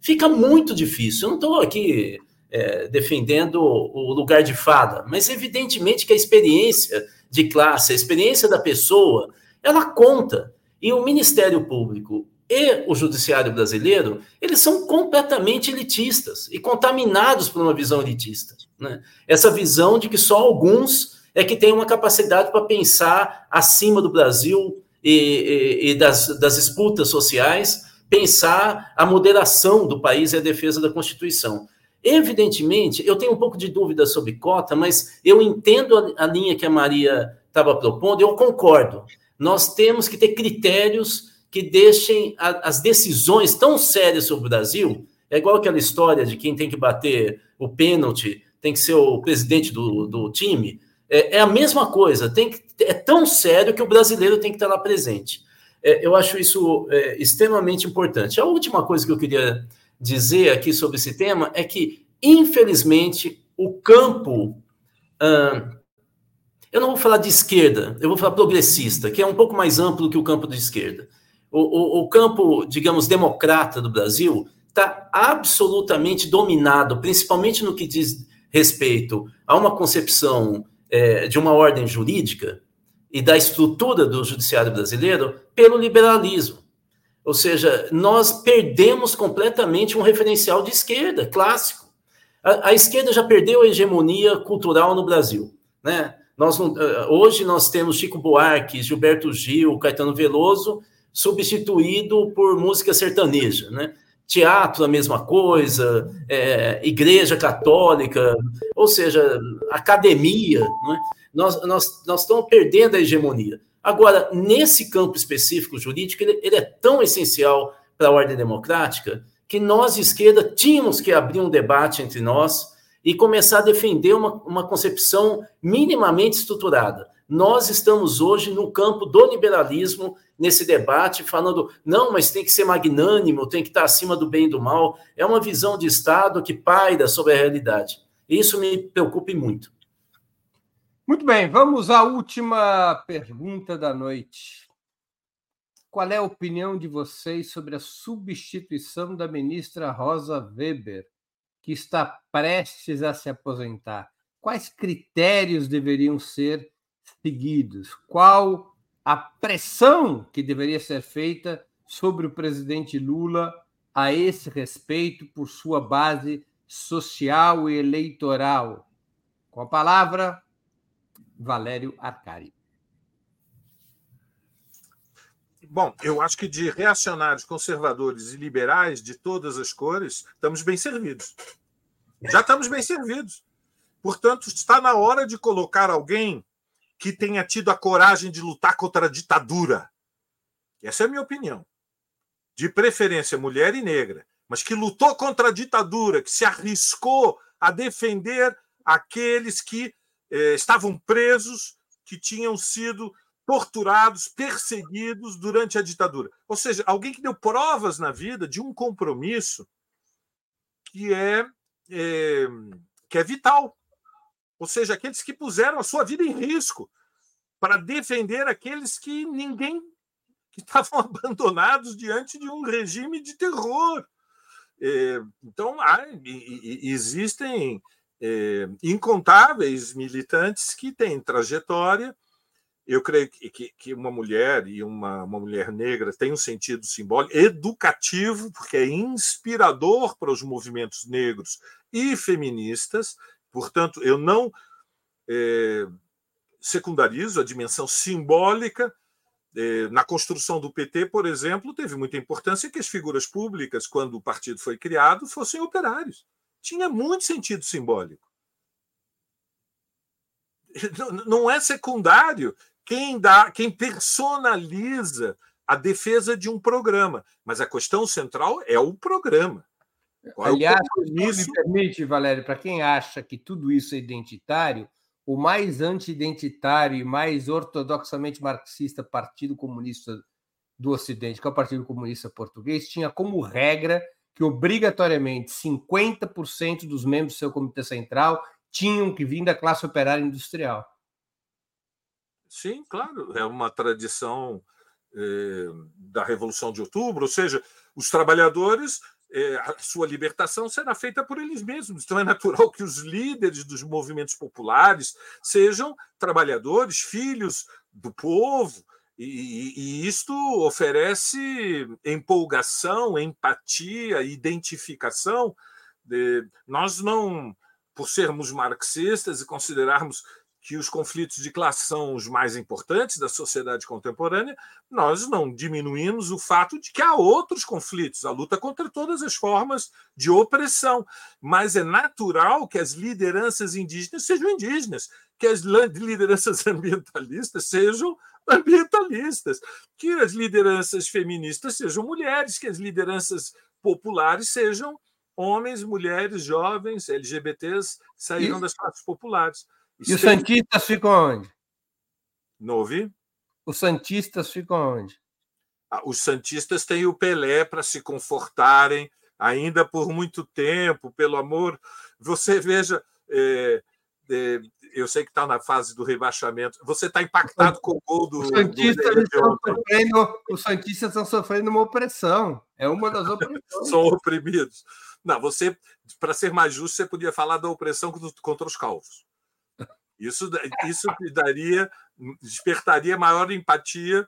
Fica muito difícil. Eu não estou aqui é, defendendo o lugar de fada, mas evidentemente que a experiência de classe, a experiência da pessoa, ela conta. E o Ministério Público e o judiciário brasileiro, eles são completamente elitistas e contaminados por uma visão elitista. Né? Essa visão de que só alguns é que têm uma capacidade para pensar acima do Brasil e, e, e das, das disputas sociais, pensar a moderação do país e a defesa da Constituição. Evidentemente, eu tenho um pouco de dúvida sobre cota, mas eu entendo a, linha que a Maria estava propondo, eu concordo. Nós temos que ter critérios que deixem a, as decisões tão sérias sobre o Brasil. É igual aquela história de quem tem que bater o pênalti, tem que ser o presidente do, do time. É, é, a mesma coisa, tem que, é tão sério que o brasileiro tem que estar lá presente. É, eu acho isso é, extremamente importante. A última coisa que eu queria dizer aqui sobre esse tema é que, infelizmente, o campo eu não vou falar de esquerda, eu vou falar progressista, que é um pouco mais amplo que o campo de esquerda. O, o, o campo, digamos, democrata do Brasil está absolutamente dominado, principalmente no que diz respeito a uma concepção é, de uma ordem jurídica e da estrutura do judiciário brasileiro pelo liberalismo. Ou seja, nós perdemos completamente um referencial de esquerda clássico. A, a esquerda já perdeu a hegemonia cultural no Brasil, né? Nós, eh, hoje nós temos Chico Buarque, Gilberto Gil, Caetano Veloso, substituído por música sertaneja, né? Teatro, a mesma coisa, é, igreja católica, ou seja, academia, né? nós, nós, nós estamos perdendo a hegemonia. Agora, nesse campo específico jurídico, ele, ele é tão essencial para a ordem democrática que nós, esquerda, tínhamos que abrir um debate entre nós e começar a defender uma, uma concepção minimamente estruturada. Nós estamos hoje no campo do liberalismo, nesse debate, falando, não, mas tem que ser magnânimo, tem que estar acima do bem e do mal. É uma visão de Estado que paira sobre a realidade. Isso me preocupa muito.
Muito bem, vamos à última pergunta da noite. Qual é a opinião de vocês sobre a substituição da ministra Rosa Weber que está prestes a se aposentar, quais critérios deveriam ser seguidos? Qual a pressão que deveria ser feita sobre o presidente Lula a esse respeito por sua base social e eleitoral? Com a palavra, Valério Arcari.
Bom, eu acho que de reacionários, conservadores e liberais de todas as cores, estamos bem servidos. Já estamos bem servidos. Portanto, está na hora de colocar alguém que tenha tido a coragem de lutar contra a ditadura. Essa é a minha opinião. De preferência, mulher e negra, mas que lutou contra a ditadura, que se arriscou a defender aqueles que eh, estavam presos, que tinham sido torturados, perseguidos durante a ditadura. Ou seja, alguém que deu provas na vida de um compromisso que é, é, que é vital. Ou seja, aqueles que puseram a sua vida em risco para defender aqueles que ninguém que estavam abandonados diante de um regime de terror. É, então, há, existem é, incontáveis militantes que têm trajetória eu creio que, que, uma mulher e uma, uma mulher negra tem um sentido simbólico, educativo, porque é inspirador para os movimentos negros e feministas. Portanto, eu não é, secundarizo a dimensão simbólica. É, na construção do PT, por exemplo, teve muita importância que as figuras públicas, quando o partido foi criado, fossem operários. Tinha muito sentido simbólico não é secundário quem dá, quem personaliza a defesa de um programa, mas a questão central é o programa.
Qual Aliás, é me permite, Valério, para quem acha que tudo isso é identitário, o mais anti-identitário e mais ortodoxamente marxista Partido Comunista do Ocidente, que é o Partido Comunista Português, tinha como regra que obrigatoriamente 50% dos membros do seu comitê central tinham que vir da classe operária industrial.
Sim, claro, é uma tradição eh, da Revolução de Outubro, ou seja, os trabalhadores, eh, a sua libertação será feita por eles mesmos. Então é natural que os líderes dos movimentos populares sejam trabalhadores, filhos do povo, e, e isto oferece empolgação, empatia, identificação. De, nós não, por sermos marxistas e considerarmos que os conflitos de classe são os mais importantes da sociedade contemporânea, nós não diminuímos o fato de que há outros conflitos, a luta contra todas as formas de opressão. Mas é natural que as lideranças indígenas sejam indígenas, que as lideranças ambientalistas sejam ambientalistas, que as lideranças feministas sejam mulheres, que as lideranças populares sejam homens, mulheres, jovens, LGBTs saíram das classes populares.
E os Santistas ficam onde?
Não ouvi?
Os Santistas ficam onde?
Ah, os Santistas têm o Pelé para se confortarem ainda por muito tempo, pelo amor. Você veja, é, é, eu sei que está na fase do rebaixamento. Você está impactado com o gol do.
Os Santistas, do estão sofrendo, os Santistas estão sofrendo uma opressão. É uma das opressões.
São oprimidos. Não, você, para ser mais justo, você podia falar da opressão contra os calvos. Isso, isso daria, despertaria maior empatia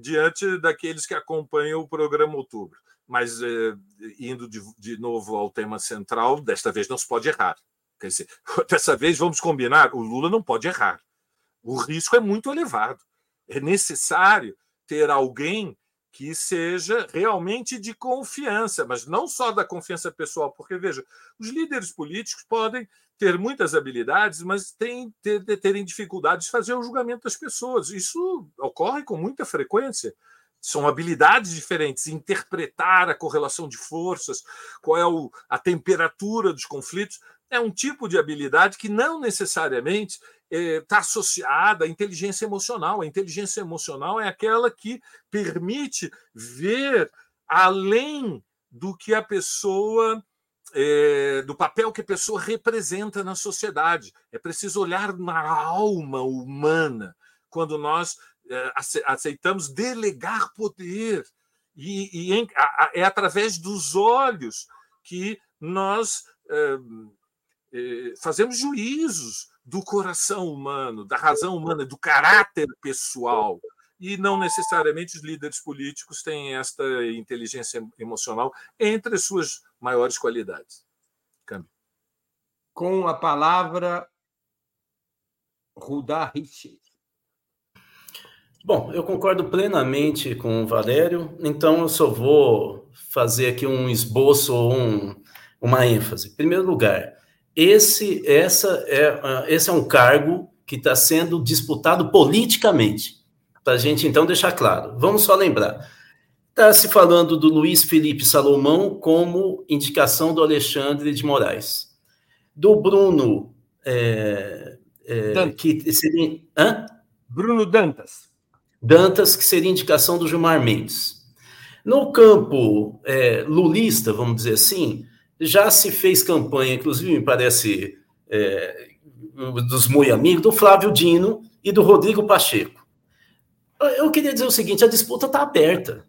diante daqueles que acompanham o programa Outubro. Mas, eh, indo de, de novo ao tema central, desta vez não se pode errar. Quer dizer, dessa vez vamos combinar: o Lula não pode errar. O risco é muito elevado. É necessário ter alguém que seja realmente de confiança, mas não só da confiança pessoal, porque veja, os líderes políticos podem ter muitas habilidades, mas têm, ter, terem dificuldades de fazer o julgamento das pessoas. Isso ocorre com muita frequência. São habilidades diferentes, interpretar a correlação de forças, qual é o, a temperatura dos conflitos é um tipo de habilidade que não necessariamente está eh, associada à inteligência emocional. A inteligência emocional é aquela que permite ver além do que a pessoa. É, do papel que a pessoa representa na sociedade. É preciso olhar na alma humana quando nós é, aceitamos delegar poder. E, e em, a, é através dos olhos que nós é, fazemos juízos do coração humano, da razão humana, do caráter pessoal. E não necessariamente os líderes políticos têm esta inteligência emocional entre as suas maiores qualidades.
Câmbio. Com a palavra, Rudá Ricci.
Bom, eu concordo plenamente com o Valério, então eu só vou fazer aqui um esboço, um, uma ênfase. Em primeiro lugar, esse, essa é, ah, esse é um cargo que está sendo disputado politicamente. Para a gente, então, deixar claro. Vamos só lembrar. Está se falando do Luiz Felipe Salomão como indicação do Alexandre de Moraes. Do Bruno. É, é, que seria, hã?
Bruno Dantas.
Dantas, que seria indicação do Gilmar Mendes. No campo é, lulista, vamos dizer assim, já se fez campanha, inclusive me parece é, dos muito amigos, do Flávio Dino e do Rodrigo Pacheco. Eu queria dizer o seguinte: a disputa está aberta.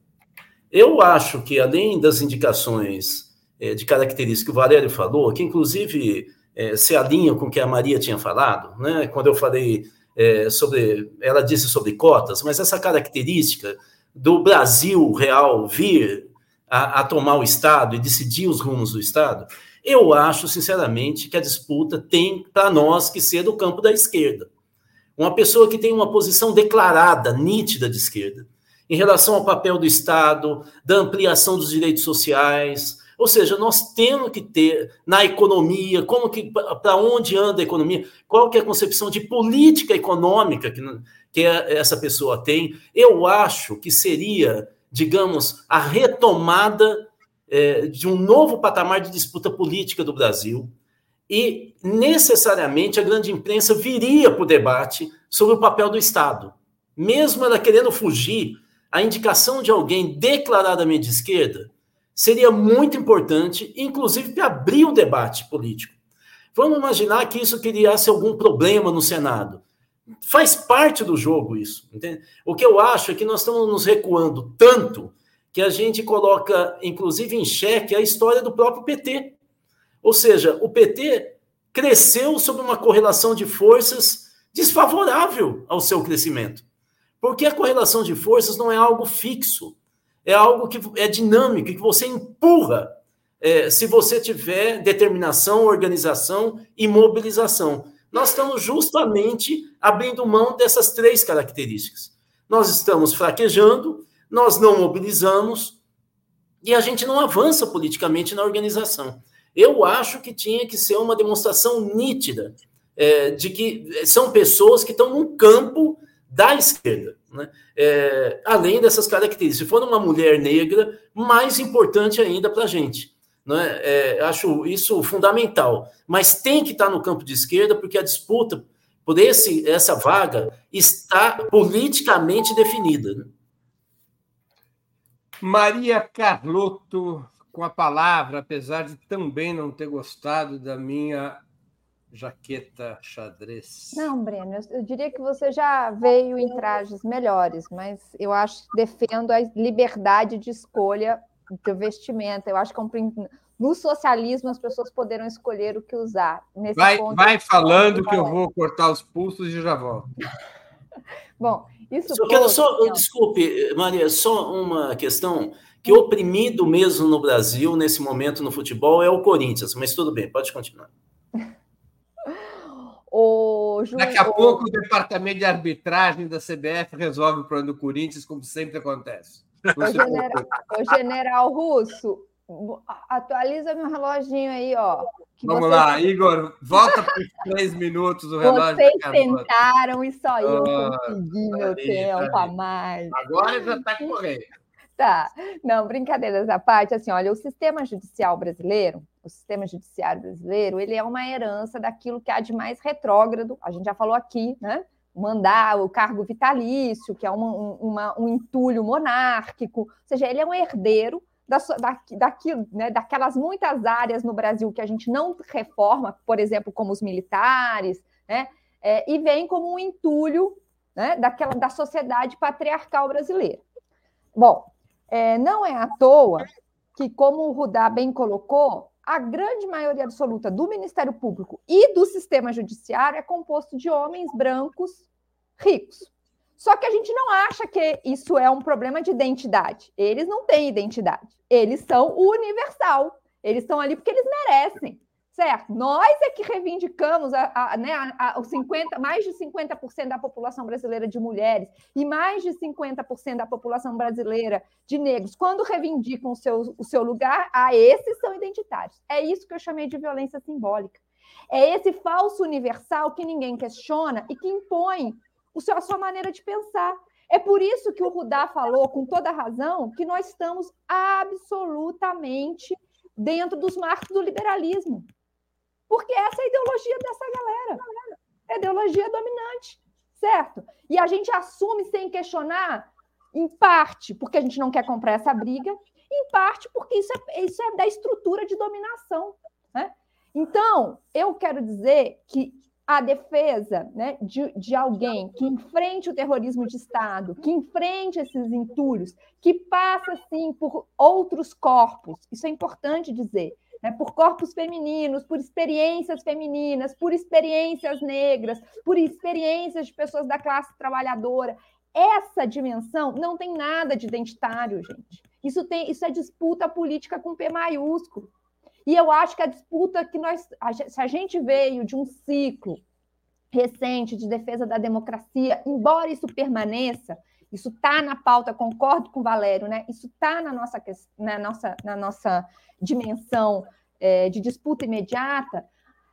Eu acho que, além das indicações é, de características que o Valério falou, que inclusive é, se alinham com o que a Maria tinha falado, né? quando eu falei é, sobre. Ela disse sobre cotas, mas essa característica do Brasil real vir a, a tomar o Estado e decidir os rumos do Estado, eu acho, sinceramente, que a disputa tem, para nós, que ser do campo da esquerda. Uma pessoa que tem uma posição declarada, nítida de esquerda, em relação ao papel do Estado, da ampliação dos direitos sociais. Ou seja, nós temos que ter na economia, como que para onde anda a economia, qual que é a concepção de política econômica que, que essa pessoa tem. Eu acho que seria digamos, a retomada é, de um novo patamar de disputa política do Brasil. E, necessariamente, a grande imprensa viria para o debate sobre o papel do Estado. Mesmo ela querendo fugir, a indicação de alguém declaradamente de esquerda seria muito importante, inclusive para abrir o debate político. Vamos imaginar que isso criasse algum problema no Senado. Faz parte do jogo isso. Entende? O que eu acho é que nós estamos nos recuando tanto que a gente coloca, inclusive, em xeque a história do próprio PT. Ou seja, o PT cresceu sob uma correlação de forças desfavorável ao seu crescimento. Porque a correlação de forças não é algo fixo, é algo que é dinâmico, que você empurra é, se você tiver determinação, organização e mobilização nós estamos justamente abrindo mão dessas três características. Nós estamos fraquejando, nós não mobilizamos e a gente não avança politicamente na organização. Eu acho que tinha que ser uma demonstração nítida é, de que são pessoas que estão no campo da esquerda. Né? É, além dessas características. Se for uma mulher negra, mais importante ainda para a gente. Né? É, acho isso fundamental. Mas tem que estar no campo de esquerda, porque a disputa por esse, essa vaga está politicamente definida. Né?
Maria Carlotto, com a palavra, apesar de também não ter gostado da minha jaqueta xadrez.
Não, Breno, eu, eu diria que você já veio em trajes melhores, mas eu acho que defendo a liberdade de escolha do vestimenta. Eu acho que é um, no socialismo as pessoas poderão escolher o que usar.
Nesse vai ponto, vai falando que eu vou cortar os pulsos e já volto.
Bom, isso.
Só quero só, desculpe, Maria, só uma questão que oprimido mesmo no Brasil nesse momento no futebol é o Corinthians, mas tudo bem, pode continuar.
O Ju... Daqui a o... pouco o departamento de arbitragem da CBF resolve o problema do Corinthians, como sempre acontece.
O general, o general Russo, atualiza meu reloginho aí, ó.
Vamos lá, Igor, volta por três minutos o relógio.
Vocês tentaram e só eu oh, consegui meu tempo a mais.
Agora já está correndo.
Tá, não, brincadeiras à parte, assim, olha, o sistema judicial brasileiro, o sistema judiciário brasileiro, ele é uma herança daquilo que há de mais retrógrado, a gente já falou aqui, né? Mandar o cargo vitalício, que é uma, uma, um entulho monárquico, ou seja, ele é um herdeiro da, da, daquilo, né, daquelas muitas áreas no Brasil que a gente não reforma, por exemplo, como os militares, né, é, e vem como um entulho né, daquela, da sociedade patriarcal brasileira. Bom, é, não é à toa que, como o Rudá bem colocou, a grande maioria absoluta do Ministério Público e do sistema judiciário é composto de homens brancos ricos. Só que a gente não acha que isso é um problema de identidade. Eles não têm identidade. Eles são universal. Eles estão ali porque eles merecem certo? Nós é que reivindicamos a, a, né, a, a 50, mais de 50% da população brasileira de mulheres e mais de 50% da população brasileira de negros. Quando reivindicam o seu, o seu lugar, a esses são identitários. É isso que eu chamei de violência simbólica. É esse falso universal que ninguém questiona e que impõe o seu, a sua maneira de pensar. É por isso que o Rudá falou, com toda razão, que nós estamos absolutamente dentro dos marcos do liberalismo. Porque essa é a ideologia dessa galera. É a ideologia dominante, certo? E a gente assume sem questionar, em parte porque a gente não quer comprar essa briga, em parte porque isso é, isso é da estrutura de dominação. Né? Então, eu quero dizer que a defesa né, de, de alguém que enfrente o terrorismo de Estado, que enfrente esses entulhos, que passa, sim, por outros corpos, isso é importante dizer, né, por corpos femininos, por experiências femininas, por experiências negras, por experiências de pessoas da classe trabalhadora. Essa dimensão não tem nada de identitário, gente. Isso, tem, isso é disputa política com P maiúsculo. E eu acho que a disputa que nós. Se a gente veio de um ciclo recente de defesa da democracia, embora isso permaneça, isso está na pauta, concordo com o Valério, né? Isso está na nossa, na, nossa, na nossa dimensão é, de disputa imediata,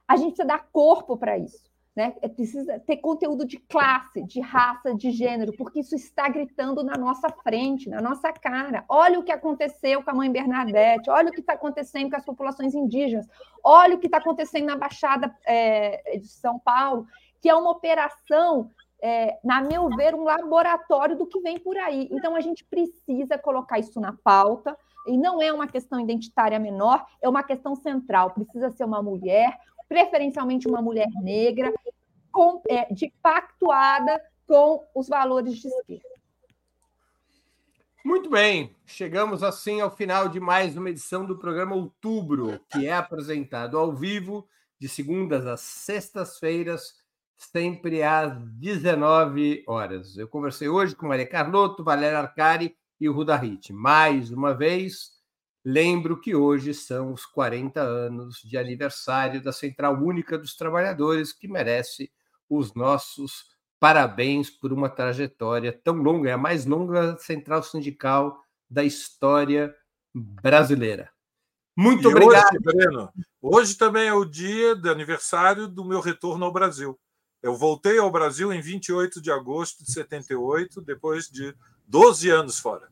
a gente precisa dar corpo para isso. Né? É, precisa ter conteúdo de classe, de raça, de gênero, porque isso está gritando na nossa frente, na nossa cara. Olha o que aconteceu com a mãe Bernadette, olha o que está acontecendo com as populações indígenas, olha o que está acontecendo na Baixada é, de São Paulo, que é uma operação é, na meu ver, um laboratório do que vem por aí. Então, a gente precisa colocar isso na pauta, e não é uma questão identitária menor, é uma questão central. Precisa ser uma mulher, preferencialmente uma mulher negra, com, é, de pactuada com os valores de esquerda.
Muito bem, chegamos assim ao final de mais uma edição do programa Outubro, que é apresentado ao vivo de segundas às sextas-feiras sempre às 19 horas. Eu conversei hoje com Maria Carlotto, Valéria Arcari e o Rudahit. Mais uma vez, lembro que hoje são os 40 anos de aniversário da Central Única dos Trabalhadores, que merece os nossos parabéns por uma trajetória tão longa, é a mais longa central sindical da história brasileira. Muito e obrigado.
Hoje, Breno, hoje também é o dia de aniversário do meu retorno ao Brasil. Eu voltei ao Brasil em 28 de agosto de 78, depois de 12 anos fora.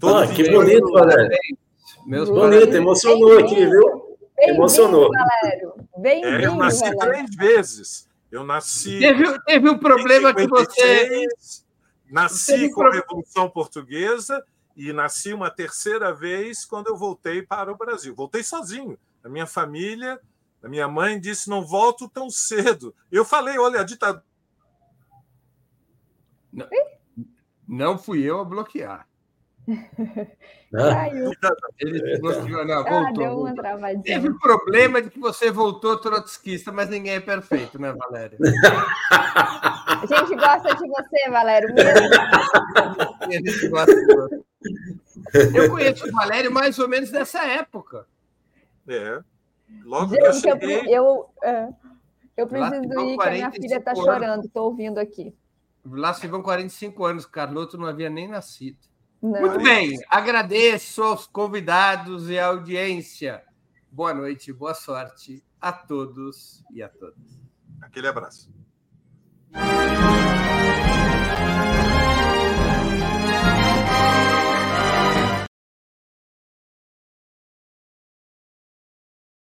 Todo ah, que bonito, Valério. Meus bonito, emocionou aqui, viu? Emocionou.
Bem-vindo, é, eu nasci Valério. três vezes. Eu nasci.
Teve, teve um problema que você.
Nasci com a Revolução Portuguesa e nasci uma terceira vez quando eu voltei para o Brasil. Voltei sozinho. A minha família A minha mãe disse: não volto tão cedo. Eu falei: olha, a ditadura.
Não, não fui eu a bloquear.
Caiu.
Ele bloqueou, não,
Ah,
voltou.
deu uma
voltou.
travadinha.
Teve o problema de que você voltou trotskista, mas ninguém é perfeito, né, Valéria?
A gente gosta de você, Valério. Mesmo.
A gente gosta de você. Eu conheço o Valério mais ou menos nessa época.
É. Logo que eu
Gente, eu,
cheguei.
pre- eu, é, eu preciso ir, que a minha
45
filha está chorando. Estou ouvindo aqui.
Lá se vão 45 anos, Carloto não havia nem nascido.
Não.
Muito bem, agradeço aos convidados e à audiência. Boa noite, boa sorte a todos e a todas.
Aquele abraço.